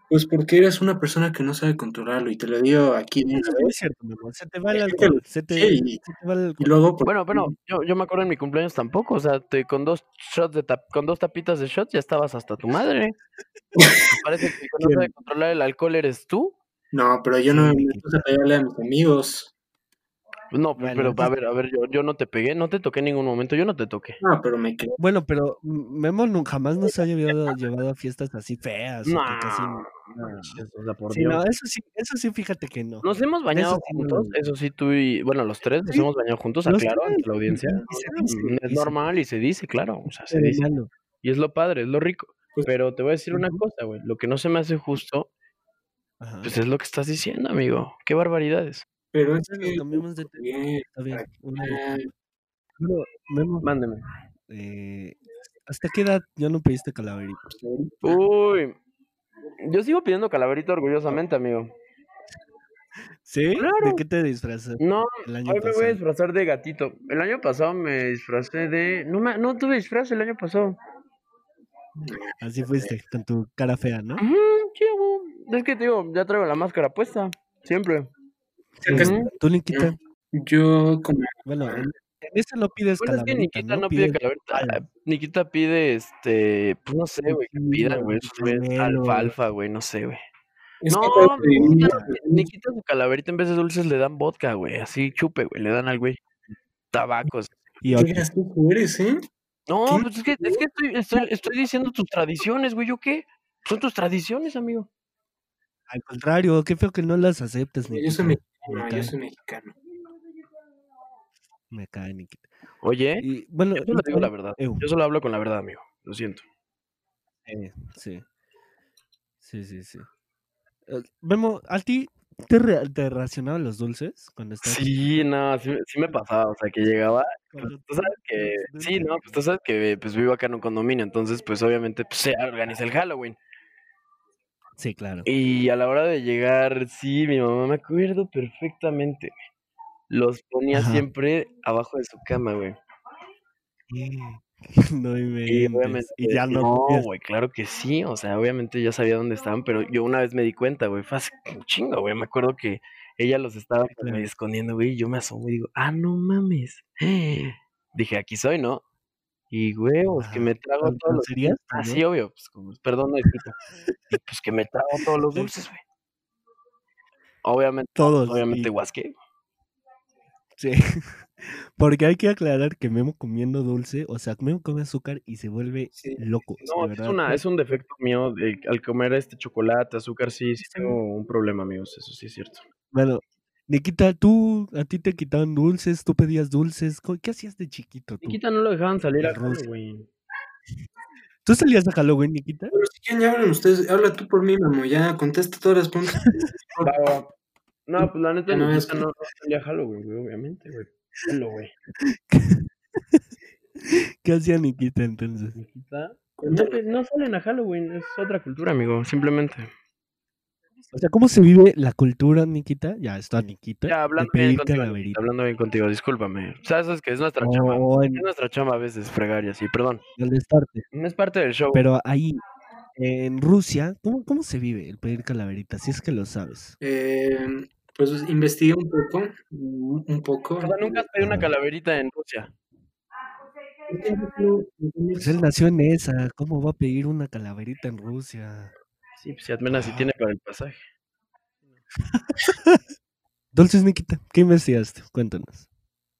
Pues porque eres una persona que no sabe controlarlo y te lo digo aquí una Eso es cierto, mi amor. Se te va el alcohol. Se te, sí, se te va el Y alcohol. luego, pues, Bueno, bueno, yo, yo me acuerdo en mi cumpleaños tampoco, o sea, te- con dos shots de tap- con dos tapitas de shots ya estabas hasta tu madre. Parece que *laughs* no sabe controlar el alcohol eres tú. no, pero yo no me puse a pegarle a mis amigos. No, pues, Bueno, pero a ver, a ver, yo, yo no te pegué, no te toqué en ningún momento, yo no te toqué. No, pero me quedé. Bueno, pero mm, Memo nunca jamás nos ha llevado, llevado a fiestas así feas. o No, que casi- o sea, por Sí, Dios. no, eso sí, eso sí, fíjate que no. Nos hemos bañado Eso sí no- juntos, eso sí, tú y, bueno, los tres nos Sí, hemos bañado juntos, aclaro ante la audiencia. y se dice, Mm, y Es normal y se dice, claro, o sea, se dice. malo. Y es lo padre, es lo rico. Pues- Pero te voy a decir una cosa, güey, lo que no se me hace justo, Ajá. pues es lo que estás diciendo, amigo. Qué barbaridades. Pero es que. cambiemos de tema. Bien, Está bien. Bueno, Memo, Mándeme. eh, ¿hasta qué edad ya no pediste calaverita? Uy, yo sigo pidiendo calaverito orgullosamente, amigo. ¿Sí? Claro. ¿De qué te disfrazas No, el año hoy me voy a disfrazar de gatito. El año pasado me disfracé de... No, me... no tuve disfraz el año pasado. Así fuiste, con tu cara fea, ¿no? Sí, güey. Es que, te digo, ya traigo la máscara puesta. Siempre. Tú, Nikita, Yo, como. bueno, en, ese no pides Bueno, es que calaverita, Nikita ¿no? no pide calaverita. ah, Nikita este... Pues no sé, güey, que Tequila, pidan, güey. Alfalfa, güey, no sé, güey. Es No, Nikita. Nikita su calaverita en vez de dulces le dan vodka, güey. Así chupe, güey. Le dan al güey. Tabacos. Y Qué gracioso eres, ¿eh? No, ¿Qué? pues es que, es que estoy, estoy, estoy diciendo tus tradiciones, güey. ¿Yo qué? Son tus tradiciones, amigo. Al contrario, qué feo que no las aceptes, Yo Nikita. soy Cae. yo soy mexicano. Me cae, Nikita. Oye, Y bueno, yo solo digo la verdad. Eu. Yo solo hablo con la verdad, amigo. Lo siento. Eh, sí. Sí, sí, sí. Eh, Memo, ¿a ti te, re- te racionaban los dulces cuando estabas Sí, no, sí, sí me pasaba. O sea, que llegaba. cuando Tú sabes *laughs* que. Sí, no, pues tú sabes que pues vivo acá en un condominio. Entonces, pues obviamente pues, se organiza el Halloween. Sí, claro. Y a la hora de llegar, sí, mi mamá me acuerdo perfectamente. Los ponía Ajá. siempre abajo de su cama, güey. *laughs* No inventes. Y ya no. No, güey, claro que sí. O sea, obviamente ya sabía dónde estaban, pero yo una vez me di cuenta, güey. Fue hace un chingo, güey. Me acuerdo que ella los estaba claro. escondiendo, güey. Y yo me asomo y digo, ah, no mames. *gasps* Dije, aquí soy, ¿no? Y huevos, que Ajá. me trago ¿Con- todos los. cereal Ah, también? sí, obvio. Pues, como, perdón. Y pues que me trago todos los *laughs* dulces, güey. Obviamente, Todos. obviamente, y- guasque. sí. *laughs* Porque hay que aclarar que Memo comiendo dulce, o sea, Memo come azúcar y se vuelve Sí. loco. No, es, una, es un defecto mío. de- al comer este chocolate, azúcar, sí Sí. tengo un problema, amigos. Eso sí es cierto. Bueno, Nikita, tú, a ti te quitaban dulces, tú pedías dulces. ¿co- ¿Qué hacías de chiquito tú? Nikita no lo dejaban salir a. Halloween. ¿Tú salías a Halloween, Nikita? Pero si quieren, ya hablan ustedes. Habla tú por mí, mamo. Ya contesta todas las preguntas. *laughs* No, pues la neta, no Nikita es- no, no salía a Halloween, güey, obviamente, güey. Güey. *laughs* ¿Qué hacía Nikita entonces? Nikita. No, pues, no salen a Halloween, es otra cultura, amigo, simplemente. O sea, ¿cómo se vive la cultura, Nikita? Ya está, Nikita. Ya, de hablando bien contigo. Nikita, hablando bien contigo, discúlpame. Sabes que es nuestra chamba. O en Es nuestra chamba a veces fregar y así, perdón. No es parte del show. Pero ahí, en Rusia, ¿cómo, ¿cómo se vive el pedir calaverita? Si es que lo sabes. Eh, pues investigué un poco. Un poco. O sea, nunca has pedido una Ajá. calaverita en Rusia. Es Pues él nació en esa. ¿Cómo va a pedir una calaverita en Rusia? Sí, pues si apenas si tiene para el pasaje. *laughs* Dulces, Nikita, ¿qué investigaste? Cuéntanos.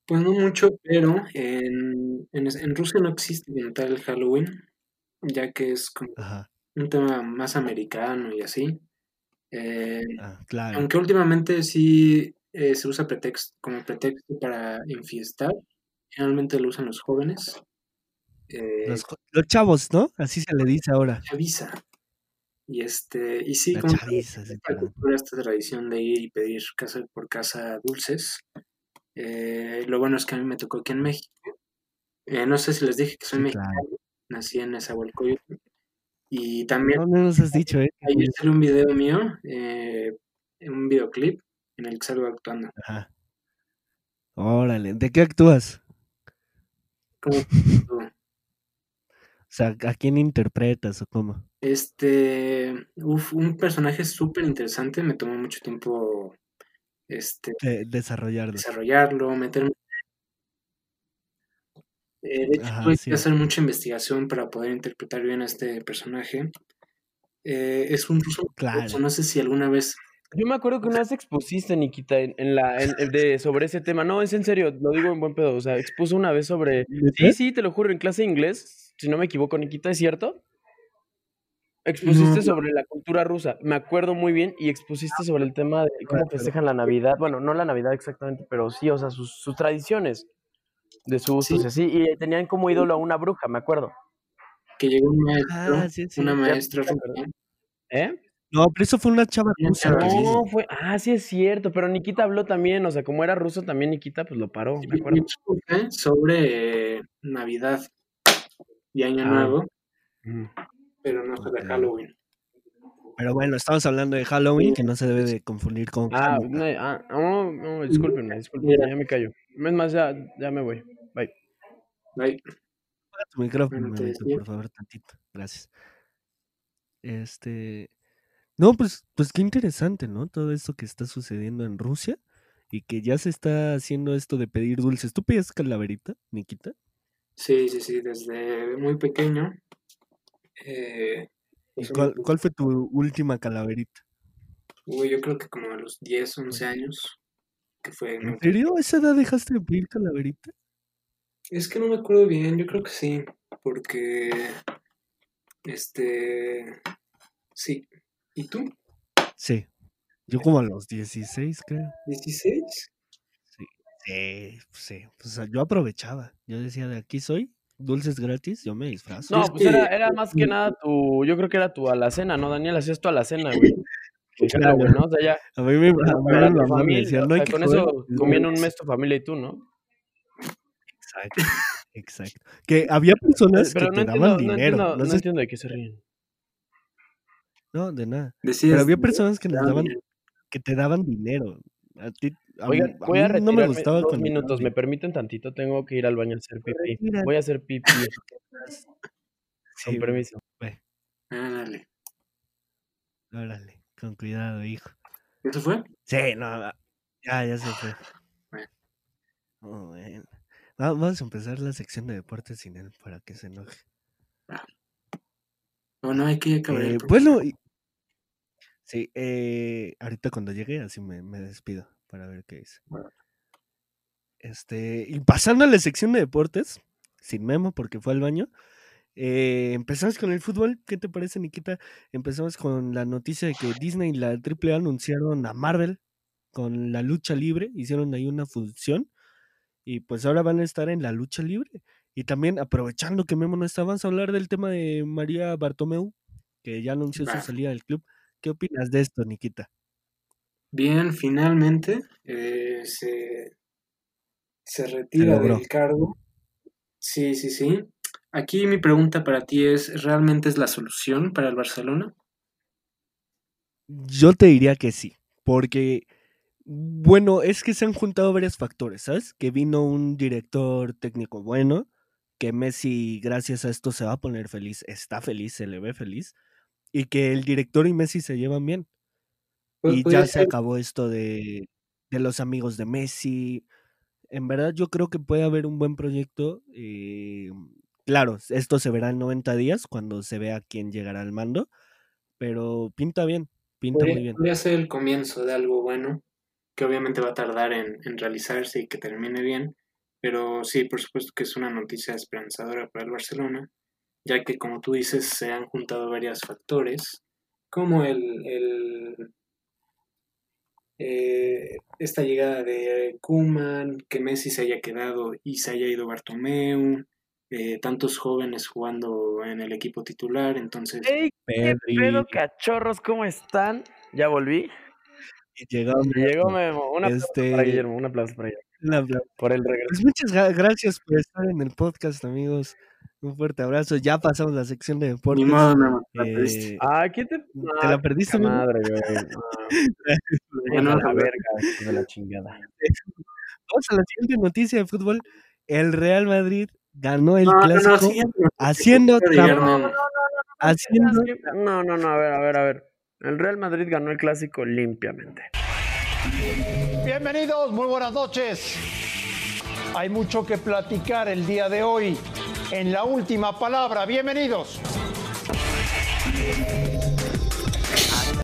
Pues no mucho, pero en, en, en Rusia no existe como tal el Halloween, ya que es como Ajá. un tema más americano y así. Eh, Ah, claro. aunque últimamente sí eh, se usa pretexto, como pretexto para enfiestar, generalmente lo usan los jóvenes. Eh, Los, los chavos, ¿no? Así se le dice ahora. chaviza. Y este, y sí, La como chaviza, claro. cultura, esta tradición de ir y pedir casa por casa dulces. Eh, lo bueno es que a mí me tocó aquí en México. Eh, no sé si les dije que soy Sí, mexicano, claro. nací en Nezahualcóyotl. Y también No, no nos has dicho, ¿eh? Ayer salió un video mío, eh, un videoclip en el que salgo actuando. Ajá. Órale, ¿de qué actúas? Como *laughs* O sea, ¿a quién interpretas o cómo? Este, uf, un personaje súper interesante, me tomó mucho tiempo este, De- desarrollarlo. desarrollarlo, meterme. Eh, de hecho, Ajá, tuve sí. que hacer mucha investigación para poder interpretar bien a este personaje. Eh, es un ruso, Claro. ruso, no sé si alguna vez Yo me acuerdo que una vez expusiste, Nikita, en, en la, en- en- de, sobre ese tema. No, es en serio, lo digo en buen pedo. O sea, expuso una vez sobre. Sí, sí, te lo juro, en clase de inglés, si no me equivoco, Nikita, ¿es cierto? Expusiste No. sobre la cultura rusa, me acuerdo muy bien, y expusiste sobre el tema de cómo festejan la Navidad. Bueno, no la Navidad exactamente, pero sí, o sea, sus, sus tradiciones de sus usos Sí. y así. Y tenían como ídolo a una bruja, me acuerdo. que llegó un maestro, Ah, sí, sí. una maestra rusa, ¿Eh? No, pero eso fue una chava rusa. No, fue. Ah, sí es cierto, pero Nikita habló también, o sea, como era ruso también Nikita, pues lo paró, me y acuerdo. sobre eh, Navidad y Año Ah. Nuevo. Pero no sobre Ok. Halloween. Pero bueno, estamos hablando de Halloween, que no se debe de confundir con Ah, no, ah, no, no, discúlpenme, discúlpenme, Mira. ya me callo. Es más, ya, ya me voy. Bye. Apaga tu micrófono, Bueno, por favor, tantito. Gracias. Este. No, pues, pues qué interesante, ¿no? Todo esto que está sucediendo en Rusia y que ya se está haciendo esto de pedir dulces. ¿Tú pedías calaverita, Nikita? sí, sí, sí, desde muy pequeño. Eh, ¿Y pues, cuál, cuál fue tu última calaverita? Uy, yo creo que como a los 10, 11 años, que fue... ¿En serio? ¿A esa edad dejaste de pedir calaverita? Es que no me acuerdo bien, yo creo que sí, porque... Este... Sí. ¿Y tú? Sí. Yo como a los 16, creo. ¿16? Sí, sí. Pues, o sea, yo aprovechaba. Yo decía, de aquí soy, dulces gratis, yo me disfrazo. No, es pues era, que- era más que nada tu, yo creo que era tu alacena, ¿no, Daniel? Hacías tu alacena, güey. *laughs* Halloween, ¿no? O sea, ya, A mí me, para me familia, decía, o no hay sea, que con joder eso comían un dulces". mes tu familia y tú, ¿no? Exacto, exacto. Que había personas Pero que no te entiendo, daban no dinero. entiendo, No, no sé- entiendo de qué se ríen. no, de nada. Decías, Pero había personas que nos daban que te daban dinero. A ti, a, Oigan, mí- a voy a mí retirarme no me gustaba dos minutos, ¿me permiten tantito? Tengo que ir al baño a hacer pipí. Retírate. Voy a hacer pipí, *laughs* *laughs* Sí, con permiso. Ah, dale. órale, con cuidado, hijo. ¿Eso fue? Sí, no, ya, ya se fue. Bueno. Oh, bueno. Va- Vamos a empezar la sección de deportes sin él para que se enoje. O no, hay que acabar Eh, bueno, y- sí, eh, ahorita cuando llegue así me, me despido para ver qué dice. Este, y pasando a la sección de deportes, sin memo porque fue al baño, eh, empezamos con el fútbol. ¿Qué te parece, Nikita? Empezamos con la noticia de que Disney y la AAA anunciaron a Marvel con la lucha libre, hicieron ahí una función y pues ahora van a estar en la lucha libre. Y también aprovechando que Memo no está, vamos a hablar del tema de María Bartomeu, que ya anunció su salida del club. ¿Qué opinas de esto, Nikita? Bien, finalmente eh, se, se retira del cargo. Sí, sí, sí. Aquí mi pregunta para ti es, ¿realmente es la solución para el Barcelona? Yo te diría que sí, porque, bueno, es que se han juntado varios factores, ¿sabes? Que vino un director técnico bueno, que Messi, gracias a esto, se va a poner feliz, está feliz, se le ve feliz, y que el director y Messi se llevan bien. Pu- Y podría ya se acabó esto de, de los amigos de Messi. En verdad yo creo que puede haber un buen proyecto. eh, claro, esto se verá en 90 días cuando se vea quién llegará al mando, pero pinta bien, pinta muy bien. podría ser el comienzo de algo bueno, que obviamente va a tardar en, en realizarse y que termine bien, pero sí, por supuesto que es una noticia esperanzadora para el Barcelona, ya que como tú dices, se han juntado varios factores, como el, el, eh, esta llegada de Koeman, que Messi se haya quedado y se haya ido Bartomeu, eh, tantos jóvenes jugando en el equipo titular, entonces... ¡Ey! ¿Qué pedo, cachorros? ¿Cómo están? Ya volví. llegó Llegó Memo. Un aplauso Este- para Guillermo. Un aplauso para Guillermo. Un aplauso. Por el regreso. Pues muchas gra- gracias por estar en el podcast, amigos. Un fuerte abrazo. Ya pasamos la sección de Ni deportes. modo, Memo, te la Eh, perdiste. Ah, ¿qué te.? ¿Te la Ah, perdiste, madre, güey. No, Ya no la ver. verga, de la chingada. Vamos a la siguiente noticia de fútbol. El Real Madrid ganó el No, no, no, clásico haciendo trampa. Haciendo No, no, no, a ver, a ver, a ver. El Real Madrid ganó el clásico limpiamente. Bienvenidos, muy buenas noches. Hay mucho que platicar el día de hoy. En la última palabra, bienvenidos.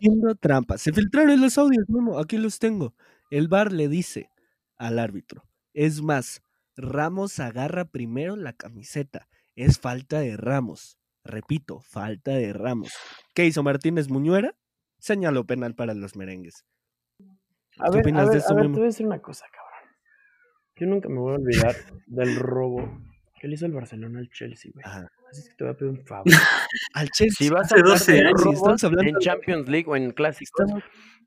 haciendo trampa. Se filtraron los audios, Memo. Aquí los tengo. El VAR le dice al árbitro. Es más, Ramos agarra primero la camiseta. Es falta de Ramos. Repito, falta de Ramos. ¿Qué hizo Martínez Muñuera? Señaló penal para los merengues. A ¿Qué ver, opinas a de esto, a ver, Memo? te voy a decir una cosa, cabrón. Yo nunca me voy a olvidar del robo que le hizo el Barcelona al Chelsea, güey. Ajá. Así es que te voy a pedir un favor. *laughs* Al Chelsea. Si vas a Hace hablar 12 de años, si robos estamos hablando en Champions League o en clásicos, Estamos,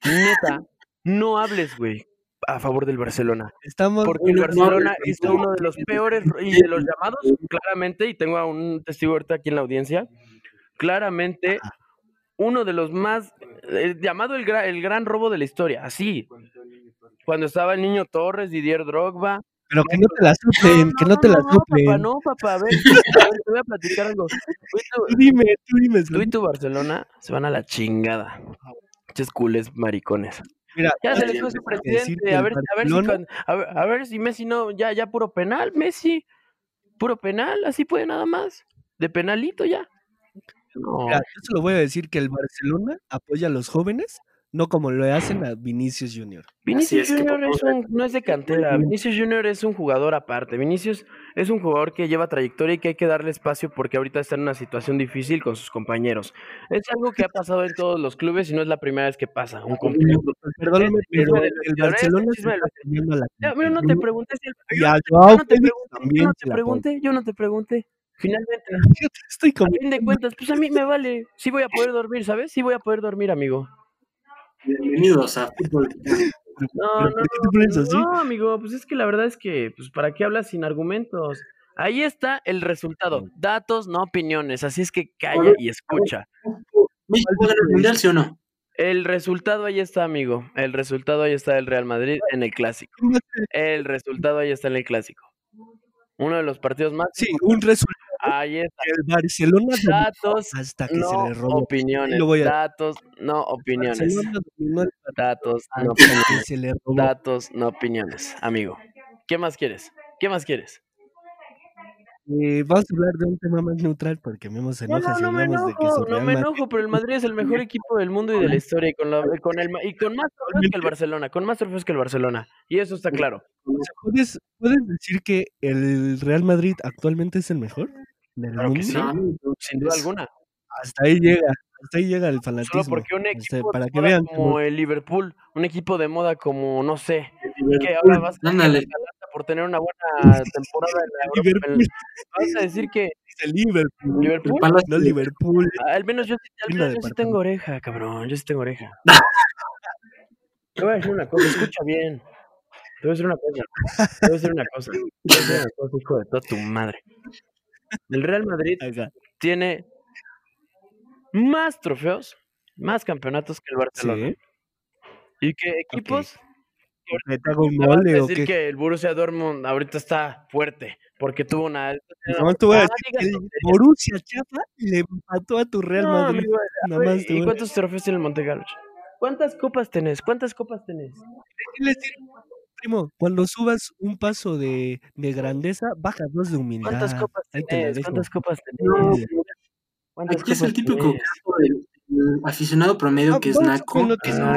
neta, no hables, güey, a favor del Barcelona. estamos Porque el Barcelona no, hizo uno de los peores y de los llamados, claramente, y tengo a un testigo ahorita aquí en la audiencia, claramente uno de los más, eh, llamado el, gra- el gran robo de la historia, así. Cuando estaba el niño Torres, Didier Drogba. Pero que no te la soplen, que no te la no, soplen. papá, no, papá, a ver, *laughs* a ver, te voy a platicar algo. Tú y tu- dime, tú dime. Tú y tu Barcelona se van a la chingada. Ches culés maricones. Mira, Ya se les fue su presidente. A ver, a ver si ver, a ver si Messi no, ya, ya puro penal, Messi. Puro penal, así puede nada más. De penalito ya. No. Mira, yo solo voy a decir que el Barcelona apoya a los jóvenes, no como lo hacen a Vinicius Junior. Vinicius es que Junior es un- no es de cantera. Vinicius Junior es un jugador aparte. Vinicius es un jugador que lleva trayectoria y que hay que darle espacio porque ahorita está en una situación difícil con sus compañeros. Es algo que ha pasado en todos los clubes y no es la primera vez que pasa. Un compañero. Perdóname, pero el vestidor, Barcelona se está a la Ya, mira, no te si el- yo yo no te pregunté, yo no te pregunté, yo no te pregunté. Finalmente, *laughs* Yo te estoy a fin de cuentas, pues a mí me vale. Sí voy a poder dormir, ¿sabes? Sí voy a poder dormir, amigo. Bienvenidos a Fútbol. No, ¿Pero no, por qué te pones así? no, amigo, pues es que la verdad es que, pues, ¿para qué hablas sin argumentos? Ahí está el resultado. Datos, no opiniones. Así es que calla y escucha. ¿México va a ganar el mundial, sí o no? El resultado ahí está, amigo. El resultado ahí está del Real Madrid en el clásico. El resultado ahí está en el clásico. Uno de los partidos más. Sí, un resultado Ahí está. el Barcelona Datos, hasta que no se le robó. opiniones. A- Datos, no opiniones. Barcelona Datos, no opiniones. Datos, no opiniones, amigo. ¿Qué más quieres? ¿Qué más quieres? Eh, vamos a hablar de un tema más neutral porque Memo se No, enoja no, si no me de que enojo, su no Real me Madrid- enojo, pero el Madrid es el mejor equipo del mundo y de la historia y con, la- con el y con más trofeos que el Barcelona, con más trofeos que el Barcelona. Y eso está claro. ¿Puedes, puedes decir que el Real Madrid actualmente es el mejor del Claro que mundo? sí. Sin duda alguna. Hasta ahí llega, hasta ahí llega el Solo fanatismo. porque un O sea, equipo para de que moda vean como el Liverpool, un equipo de moda como, no sé, que ahora vas a Ándale. por tener una buena temporada en la Europa, vas a decir que dice Liverpool, Liverpool, Palacio. no Liverpool. al menos yo, sí- al menos yo sí tengo oreja, cabrón, yo sí tengo oreja. *laughs* Te voy a decir una cosa, escucha bien. Te voy a decir una cosa. Te voy a decir una cosa. Te voy a decir una cosa, hijo de toda tu madre. El Real Madrid tiene más trofeos, más campeonatos que el Barcelona. Sí. Y que equipos ¿Me vas a mole o decir que el Borussia Dortmund ahorita está fuerte porque tuvo una No te voy a decir que el. Borussia Chafa le empató a tu Real No, Madrid. amigo, Nada Oye, más ¿Y cuántos trofeos tiene el Monte Carlo? ¿Cuántas copas tenés? ¿Cuántas copas tenés? Primo, cuando subas un paso de, de grandeza, baja dos de humildad. ¿Cuántas copas Ahí te tenés? ¿Cuántas copas No, tenés? ¿Cuántas Aquí es el copas típico tenés? caso del aficionado promedio Ah, que es naco. con lo que es Ah.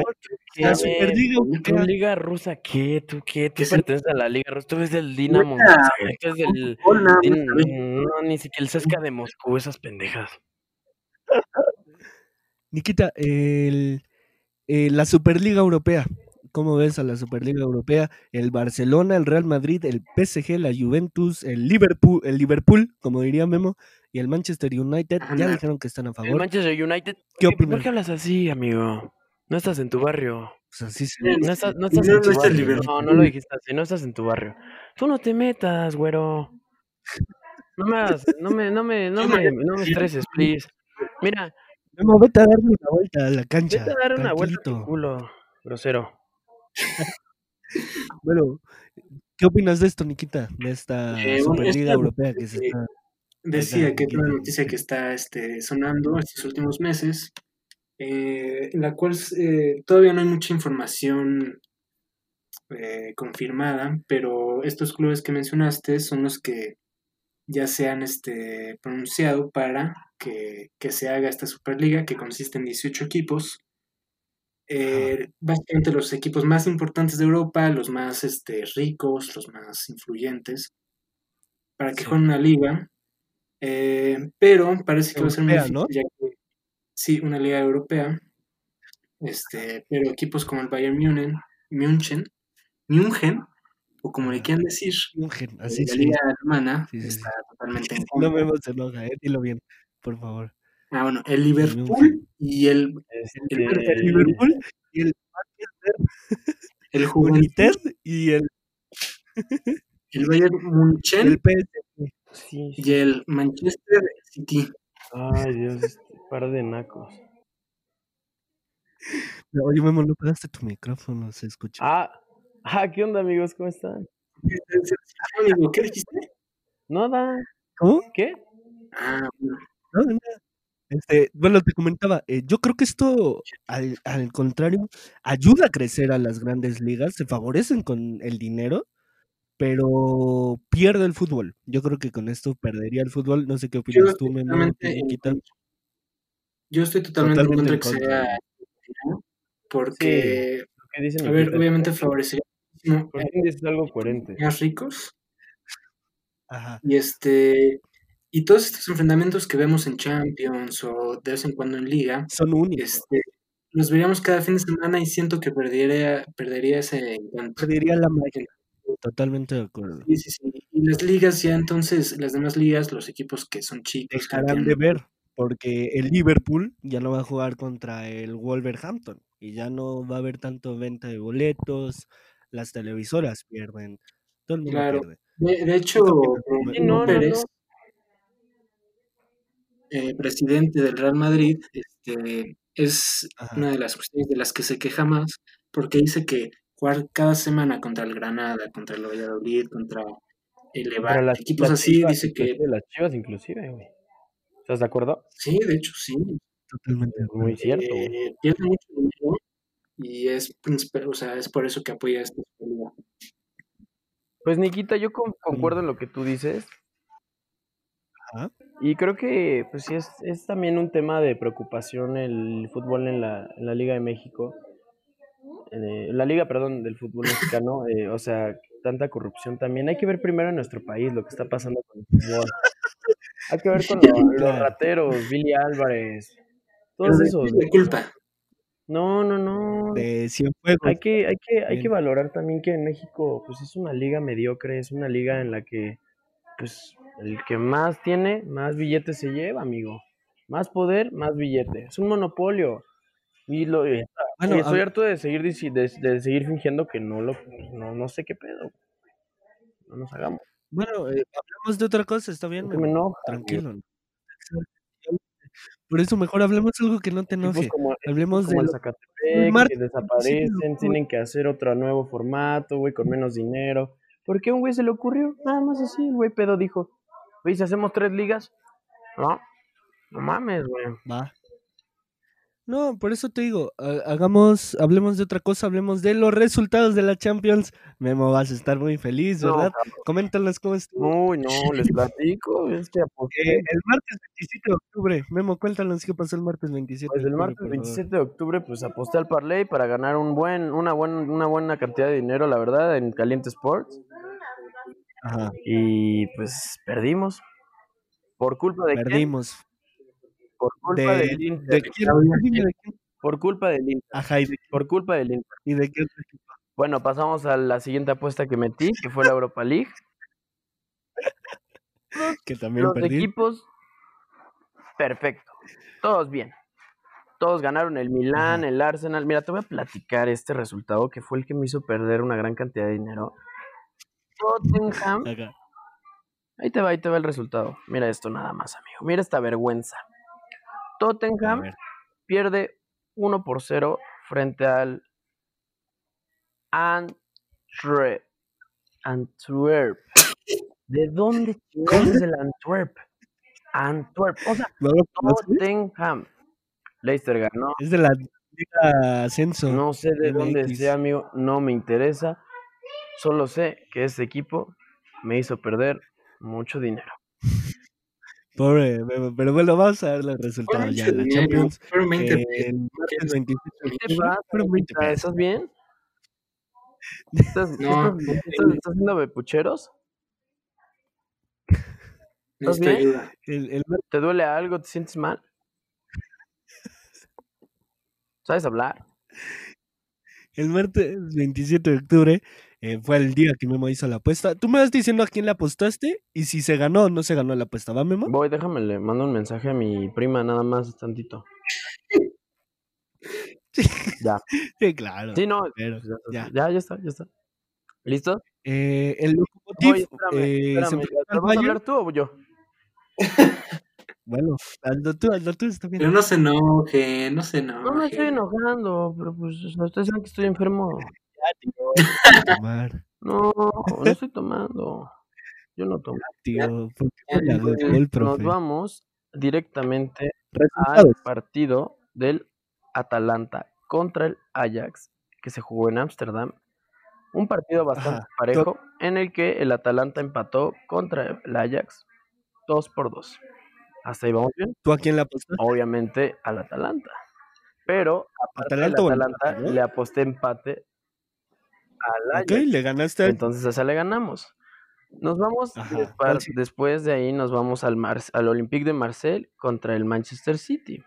La Superliga ¿Tu Europea. liga rusa qué? ¿Tú qué? ¿Tú perteneces a la liga rusa? ¿Tú eres del Dinamo? ¿Tú eres del... ver. No, ni siquiera el Cesca de Moscú, esas pendejas. *laughs* Nikita, el, eh, la Superliga Europea. ¿Cómo ves a la Superliga Europea? El Barcelona, el Real Madrid, el PSG, la Juventus, el Liverpool, el Liverpool, como diría Memo, y el Manchester United ya dijeron que están a El favor. Manchester United. ¿Qué ¿Por opinan? qué hablas así, amigo? No estás en tu barrio. Pues así se No, No estás, no No, estás no en tu el barrio. No, no lo dijiste así, no estás en tu barrio. Tú no te metas, güero. No me hagas, no me, no me, no me, no me estreses, please. Mira, Memo, vete a darle una vuelta a la cancha. vete a dar una vuelta a tranquilito. culo, grosero. *laughs* Bueno, ¿qué opinas de esto, Nikita? De esta Eh, Superliga esta Europea que se noticia está... Decía que es una noticia que está este, sonando estos últimos meses, eh, en la cual eh, todavía no hay mucha información eh, confirmada, pero estos clubes que mencionaste son los que ya se han este, pronunciado para que, que se haga esta Superliga, que consiste en 18 equipos. Eh, básicamente los equipos más importantes de Europa, los más este, ricos, los más influyentes, para que Sí. jueguen una liga. Eh, pero parece que va a ser muy ¿no? difícil, ya que- sí, una liga europea. Este, pero equipos como el Bayern München, München, München, o como le quieran decir, München, eh, así la sí. liga alemana Sí, sí, sí. está totalmente *laughs* en No contra. Memo se enoja, eh, dilo bien, por favor. Ah, bueno, el El Liverpool y el, Este, El Liverpool y el *laughs* el Juventud, United y el, el Bayern München el PSG. Sí, sí. y el Manchester City. Ay, Dios, este par de nacos. Oye, Memo, no pagaste tu micrófono, se escucha. Ah, ah, ¿qué onda, amigos? ¿Cómo están? ¿qué dijiste? Nada. ¿Cómo? ¿Qué? Ah, bueno. No, no, no. Este, bueno, te comentaba, eh, yo creo que esto, al, al contrario, ayuda a crecer a las grandes ligas, se favorecen con el dinero, pero pierde el fútbol. Yo creo que con esto perdería el fútbol. No sé qué Yo opinas estoy tú, Memo. Yo estoy totalmente, Totalmente en contra que se contra. haga esto, porque, que dicen a ver, obviamente favorecería fin dices algo coherente. los más ricos Ajá. y este y todos estos enfrentamientos que vemos en Champions o de vez en cuando en Liga, Son únicos. este, los veríamos cada fin de semana y siento que perdería, perdería ese encanto. Perdería la magia. Totalmente de acuerdo. Sí, sí, sí. Y las ligas ya entonces, las demás ligas, los equipos que son chicos, Dejarán de ver, porque el Liverpool ya no va a jugar contra el Wolverhampton y ya no va a haber tanto venta de boletos, las televisoras pierden, todo el mundo Claro. pierde. De, de hecho, ¿Qué opinas, Florentino Sí, no, no, Pérez, no. eh, presidente del Real Madrid, este, es Ajá. una de las cuestiones de las que se queja más, porque dice que jugar cada semana contra el Granada, contra el Valladolid, contra el las, equipos las así, chivas, dice que inclusive, las chivas inclusive, güey. ¿Estás de acuerdo? sí, de hecho sí, Totalmente. Muy cierto, eh, pierde mucho dinero y es, principal- o sea, es por eso que apoya esta liga. Pues Nikita, yo con- concuerdo en lo que tú dices. Ajá. Y creo que pues sí es, es también un tema de preocupación el fútbol en la, en la Liga de México. Eh, la Liga, perdón, del fútbol mexicano. eh, o sea, tanta corrupción también. Hay que ver primero en nuestro país lo que está pasando con el fútbol. Hay que ver con *laughs* lo- los rateros, Billy Álvarez, todos de esos. la culpa. No, no, no. De. Hay que, hay que, hay que valorar también que en México, pues es una liga mediocre, es una liga en la que, pues, el que más tiene, más billetes se lleva, amigo. Más poder, más billete. Es un monopolio. Y lo Bueno, y estoy hab- harto de seguir de, de seguir fingiendo que no lo, no, no sé qué pedo. No nos hagamos. Bueno, eh, hablamos de otra cosa, está bien, me enoja. tranquilo. ¿no? Por eso mejor hablemos algo que no te enoje. como, Hablemos como de el Zacatepec, que sí, desaparecen, tienen que hacer otro nuevo formato, güey, con menos dinero. ¿Por qué a un güey se le ocurrió? Nada más así, el güey pedo dijo, güey, si hacemos tres ligas, no, no mames, güey. Va. No, por eso te digo, ha- hagamos, hablemos de otra cosa, hablemos de los resultados de la Champions. Memo, vas a estar muy feliz, No, ¿verdad? Coméntanos cómo estuvo. Uy, no, les platico. Es que. Eh, el martes 27 de octubre. Memo, cuéntanos qué pasó el martes 27 Pues de el octubre, martes por favor. 27 de octubre, pues aposté al parlay para ganar un buen, una, buen, una buena cantidad de dinero, la verdad, en Caliente Sports. Ajá, Y pues perdimos. ¿Por culpa de quién? Por culpa De, del Inter. ¿de quién? Dime *laughs* de quién. Por culpa del Inter. Ajá, ¿y de, Por culpa del Inter. y de qué otro equipo? Bueno, pasamos a la siguiente apuesta que metí, que fue la Europa League. *laughs* Que también Los perdí. equipos, perfecto. Todos bien. Todos ganaron el Milán, el Arsenal. Mira, te voy a platicar este resultado que fue el que me hizo perder una gran cantidad de dinero. Tottenham. Ajá. Ahí te va, ahí te va el resultado. Mira esto nada más, amigo. Mira esta vergüenza. Tottenham pierde 1 por 0 frente al Antwerp. Antwerp. ¿De dónde es el Antwerp? Antwerp. O sea. Tottenham. Leicester ganó. Es de la Liga Ascenso. No sé de dónde sea, amigo. No me interesa. Solo sé que este equipo me hizo perder mucho dinero. Pobre, pero bueno, vamos a ver los resultados ya. La Champions. Fueron 20 eh, pesos. el martes 27 de ¿Qué te octubre pasa, fueron 20 Lupita? pesos. ¿Estás bien? ¿Estás, No, estás, estás- estás haciendo bepucheros? Necesito bien? El, el ¿Te duele algo? ¿Te sientes mal? ¿Sabes hablar? el martes 27 de octubre eh, fue el día que Memo hizo la apuesta. Tú me vas diciendo a quién le apostaste y si se ganó o no se ganó la apuesta, ¿va, Memo? Voy, déjame, le mando un mensaje a mi prima nada más tantito. Ya. *laughs* Sí, claro. Sí, no. Pero, ya, ya. ya, ya está, ya está. ¿Listo? Eh, el espérame, eh, se espérame. enfrentó ¿Te al vas a hablar tú o yo? *laughs* Bueno, hazlo tú, hazlo tú, está bien. Pero no se enoje, no se enoje. No me estoy enojando, pero pues ustedes saben que estoy enfermo. *laughs* Tomar, No, no estoy tomando. Yo no tomo. tío. ¿Por qué Ya, con la ya, Red ya. Bull, Nos vamos directamente al partido del Atalanta contra el Ajax, que se jugó en Ámsterdam. Un partido bastante Ajá. parejo en el que el Atalanta empató contra el Ajax 2 por 2. Hasta ahí vamos bien. ¿Tú a quién le apostaste? Obviamente al Atalanta. Pero aparte Atalanta el Atalanta ¿no? le aposté empate al Ok, Ajax. le ganaste al Entonces a esa le ganamos. Nos vamos, después de ahí nos vamos al, Mar- al Olympique de Marsella contra el Manchester City,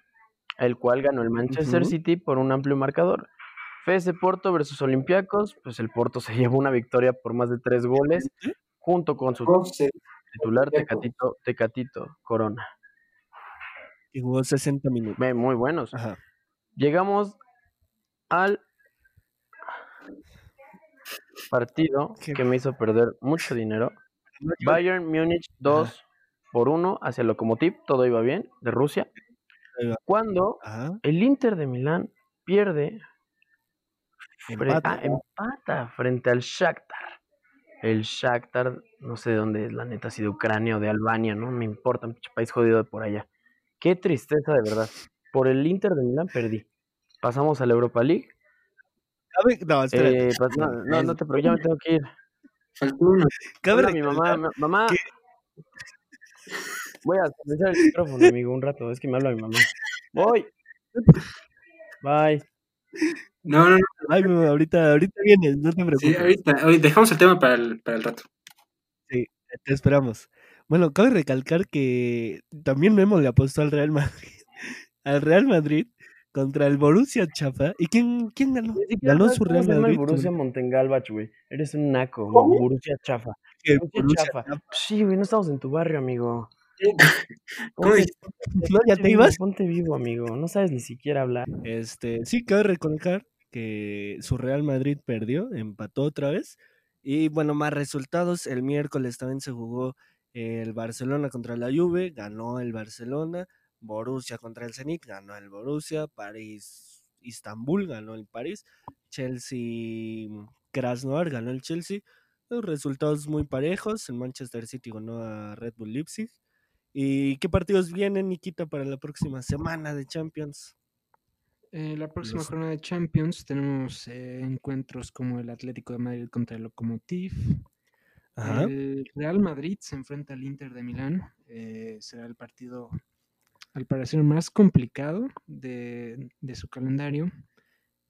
el cual ganó el Manchester. City por un amplio marcador. FC Porto versus Olympiacos, pues el Porto *laughs* se llevó una victoria por más de tres goles, junto con su José, titular. Tecatito, Tecatito Corona. y jugó 60 minutos. Muy buenos. Ajá. Llegamos al partido ¿Qué? que me hizo perder mucho dinero. Bayern Múnich 2 por 1 hacia el Lokomotiv, todo iba bien, de Rusia. Cuando Ajá. el Inter de Milán pierde, Empate. ah, empata frente al Shakhtar. El Shakhtar, no sé de dónde es, la neta, si de Ucrania o de Albania, no me importa, un país jodido de por allá. Qué tristeza, de verdad. Por el Inter de Milán perdí. Pasamos a la Europa League. Cabe, no, espérate. Eh, pas- no, no, no te pero ya me tengo que ir. faltó uno. Cabe Hola, mi mamá, ma- mamá. que- Voy a silenciar el micrófono, amigo, un rato. Es que me habla mi mamá. Voy. Bye. No, no, no. Ay, Memo, ahorita, ahorita vienes, no te Sí, preocupes. ahorita, ahorita dejamos el tema para el, para el rato. Te esperamos. Bueno, cabe recalcar que también Memo le apostó al Real Madrid. Al Real Madrid contra el Borussia Chafa. ¿Y quién, quién ganó? Ganó su Real llama el Madrid. Borussia Montengalbach, güey. Eres un naco. Borussia chafa. Borussia chafa. Sí, güey, no estamos en tu barrio, amigo. *laughs* ¿Cómo Ponte-? No, ya te ibas. Ponte vivo, amigo. No sabes ni siquiera hablar. Este, sí, cabe recalcar que su Real Madrid perdió, empató otra vez. Y bueno, más resultados. El miércoles también se jugó el Barcelona contra la Juve, ganó el Barcelona. Borussia contra el Zenit, ganó el Borussia. París, Istambul, ganó el París. Chelsea, Krasnodar, ganó el Chelsea. Los resultados muy parejos. El Manchester City ganó a Red Bull Leipzig. ¿Y qué partidos vienen, Nikita, para la próxima semana de Champions? Eh, la próxima Los- jornada de Champions tenemos eh, encuentros como el Atlético de Madrid contra el Lokomotiv. Ajá. El Real Madrid se enfrenta al Inter de Milán. eh, será el partido, al parecer, más complicado de, de su calendario.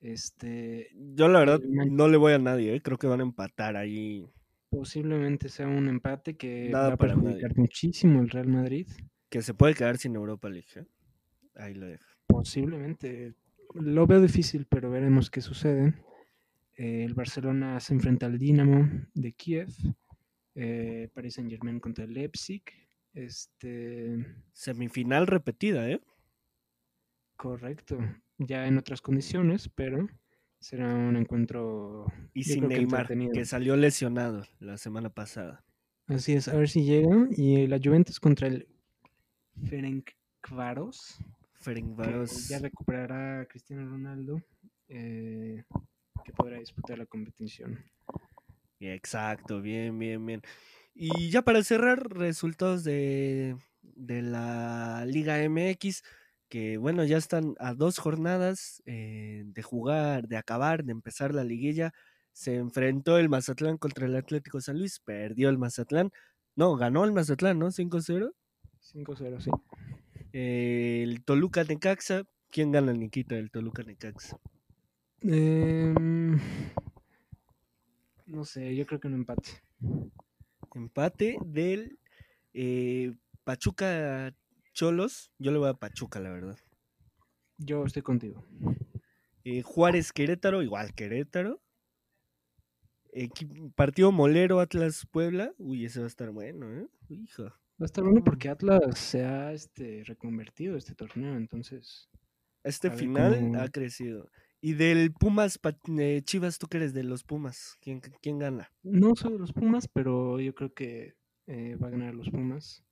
Este, Yo la verdad el no le voy a nadie, ¿eh? creo que van a empatar ahí. posiblemente sea un empate que Nada va a nadie. perjudicar muchísimo al Real Madrid. Que se puede quedar sin Europa League. ¿eh? Ahí lo dejo. Posiblemente. Lo veo difícil, pero veremos qué sucede. Eh, el Barcelona se enfrenta al Dinamo de Kiev. Paris Saint Germain contra el Leipzig. Este, Semifinal repetida, ¿eh? correcto. Ya en otras condiciones, pero será un encuentro. Y sin que Neymar, que salió lesionado la semana pasada. Así es, a ver si llega. Y la Juventus contra el Ferencváros. que Ferencváros. ya recuperará a Cristiano Ronaldo. eh, que podrá disputar la competición. Exacto, bien, bien, bien. Y ya para cerrar, resultados de, de la Liga MX, que bueno, ya están a dos jornadas eh, de jugar, de acabar, de empezar la liguilla. Se enfrentó el Mazatlán contra el Atlético San Luis, perdió el Mazatlán. No, ganó el Mazatlán, ¿no? 5-0. 5-0, sí. Eh, el Toluca Necaxa. ¿Quién gana, el Toluca Necaxa? Em, no sé, yo creo que un empate. Empate del eh, Pachuca Cholos. Yo le voy a Pachuca, la verdad. Yo estoy contigo. Eh, Juárez Querétaro, igual Querétaro. Partido Molero Atlas Puebla. Uy, ese va a estar bueno, ¿eh? Hijo. Va a estar bueno porque Atlas se ha este, reconvertido este torneo, entonces. Este final cómo- ha crecido. Y del Pumas eh, Chivas, ¿tú eres de los Pumas? ¿Quién, quién gana? No soy de los Pumas, pero yo creo que eh, va a ganar los Pumas.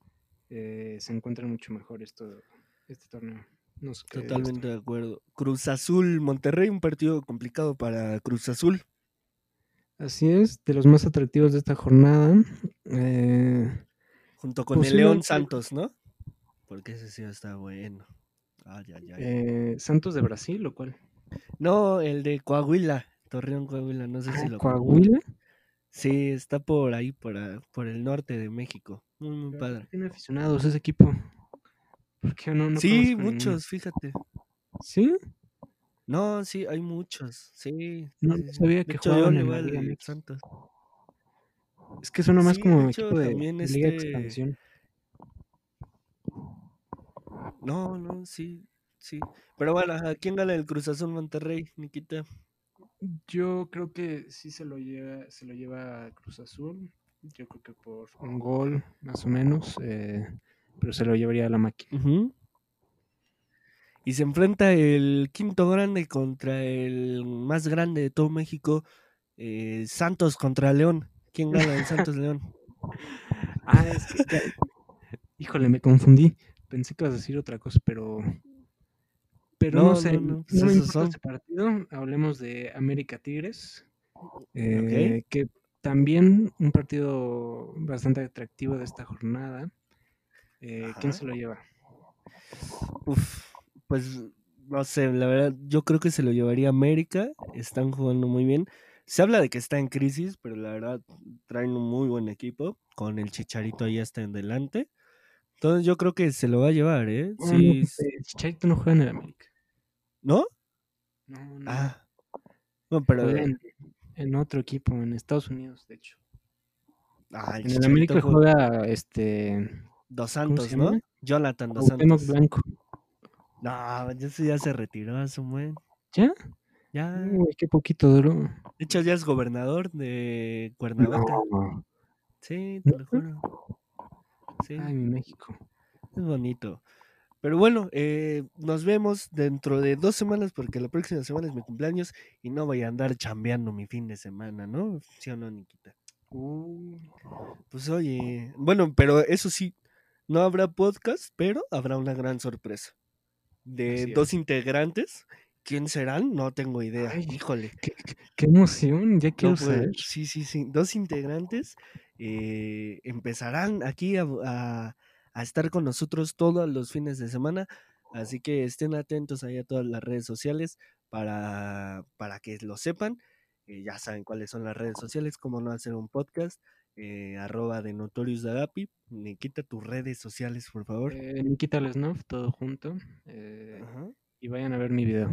Eh, se encuentran mucho mejor esto, este torneo. No sé qué. Totalmente de acuerdo. Cruz Azul Monterrey, un partido complicado para Cruz Azul. Así es, de los más atractivos de esta jornada. eh, Junto con el León Santos, ¿no? Porque ese sí está bueno. Ay, ay, ay. eh, Santos de Brasil, lo cual. No, el de Coahuila, Torreón Coahuila, no sé si lo Coahuila. Sí, está por ahí, por, por el norte de México. Muy, muy padre. Tiene aficionados ese equipo. ¿Por qué no? no sí, muchos, fíjate. ¿Sí? No, sí, hay muchos. Sí. No, sí, sabía que jugaban en la Liga. Santos. Es que suena más Sí, como hecho, equipo de también Liga este- Expansión. No, no, sí, sí. Pero bueno, ¿a quién gana el Cruz Azul Monterrey, Nikita? Yo creo que sí se lo lleva, se lo lleva Cruz Azul. Yo creo que por un gol, más o menos. eh, pero se lo llevaría a la máquina. Y se enfrenta el quinto grande contra el más grande de todo México, eh, Santos contra León. ¿Quién gana el Santos León? *laughs* Ah, es que ya- Híjole, me confundí. Pensé que ibas a decir otra cosa, pero. Pero no, No, sé, no, no, no, pues importa este partido. Hablemos de América Tigres. eh, Que también un partido bastante atractivo de esta jornada. Eh, ¿Quién se lo lleva? Uf, pues no sé, la verdad, yo creo que se lo llevaría América. Están jugando muy bien. Se habla de que está en crisis, pero la verdad traen un muy buen equipo. Con el Chicharito ahí hasta en delante. Entonces yo creo que se lo va a llevar, ¿eh? Ah, no, Sí, eh, Chicharito no juega en el América. ¿No? No, no. Ah. No, pero. en, otro equipo, en Estados Unidos, de hecho. Ah, el En el América juega- juega este. Dos ¿cómo se Santos, ¿no? Jonathan Dos Santos. Blanco. No, ya se, ya se retiró a su buen. ¿Ya? Ya. Uy, qué poquito duró. De hecho, ya es gobernador de Cuernavaca. No. Sí, te lo juro. Sí, Ay, mi México. es bonito. Pero bueno, eh, nos vemos dentro de dos semanas porque la próxima semana es mi cumpleaños y no voy a andar chambeando mi fin de semana, ¿no? ¿Sí o no, Nikita? Uh, Pues oye, bueno, pero eso sí, no habrá podcast, pero habrá una gran sorpresa. De dos es. integrantes. ¿Quién serán? No tengo idea. Ay, Híjole. qué, qué- emoción, ya No quiero saber. Sí, sí, sí. Dos integrantes eh, empezarán aquí a, a- a estar con nosotros todos los fines de semana. Así que estén atentos ahí a todas las redes sociales para, para que lo sepan. Eh, ya saben cuáles son las redes sociales, cómo no hacer un podcast. eh, arroba de Notorious Agapi. Nikita, tus redes sociales, por favor. Eh, Nikita Lesnov, todo junto. eh, y vayan a ver mi video.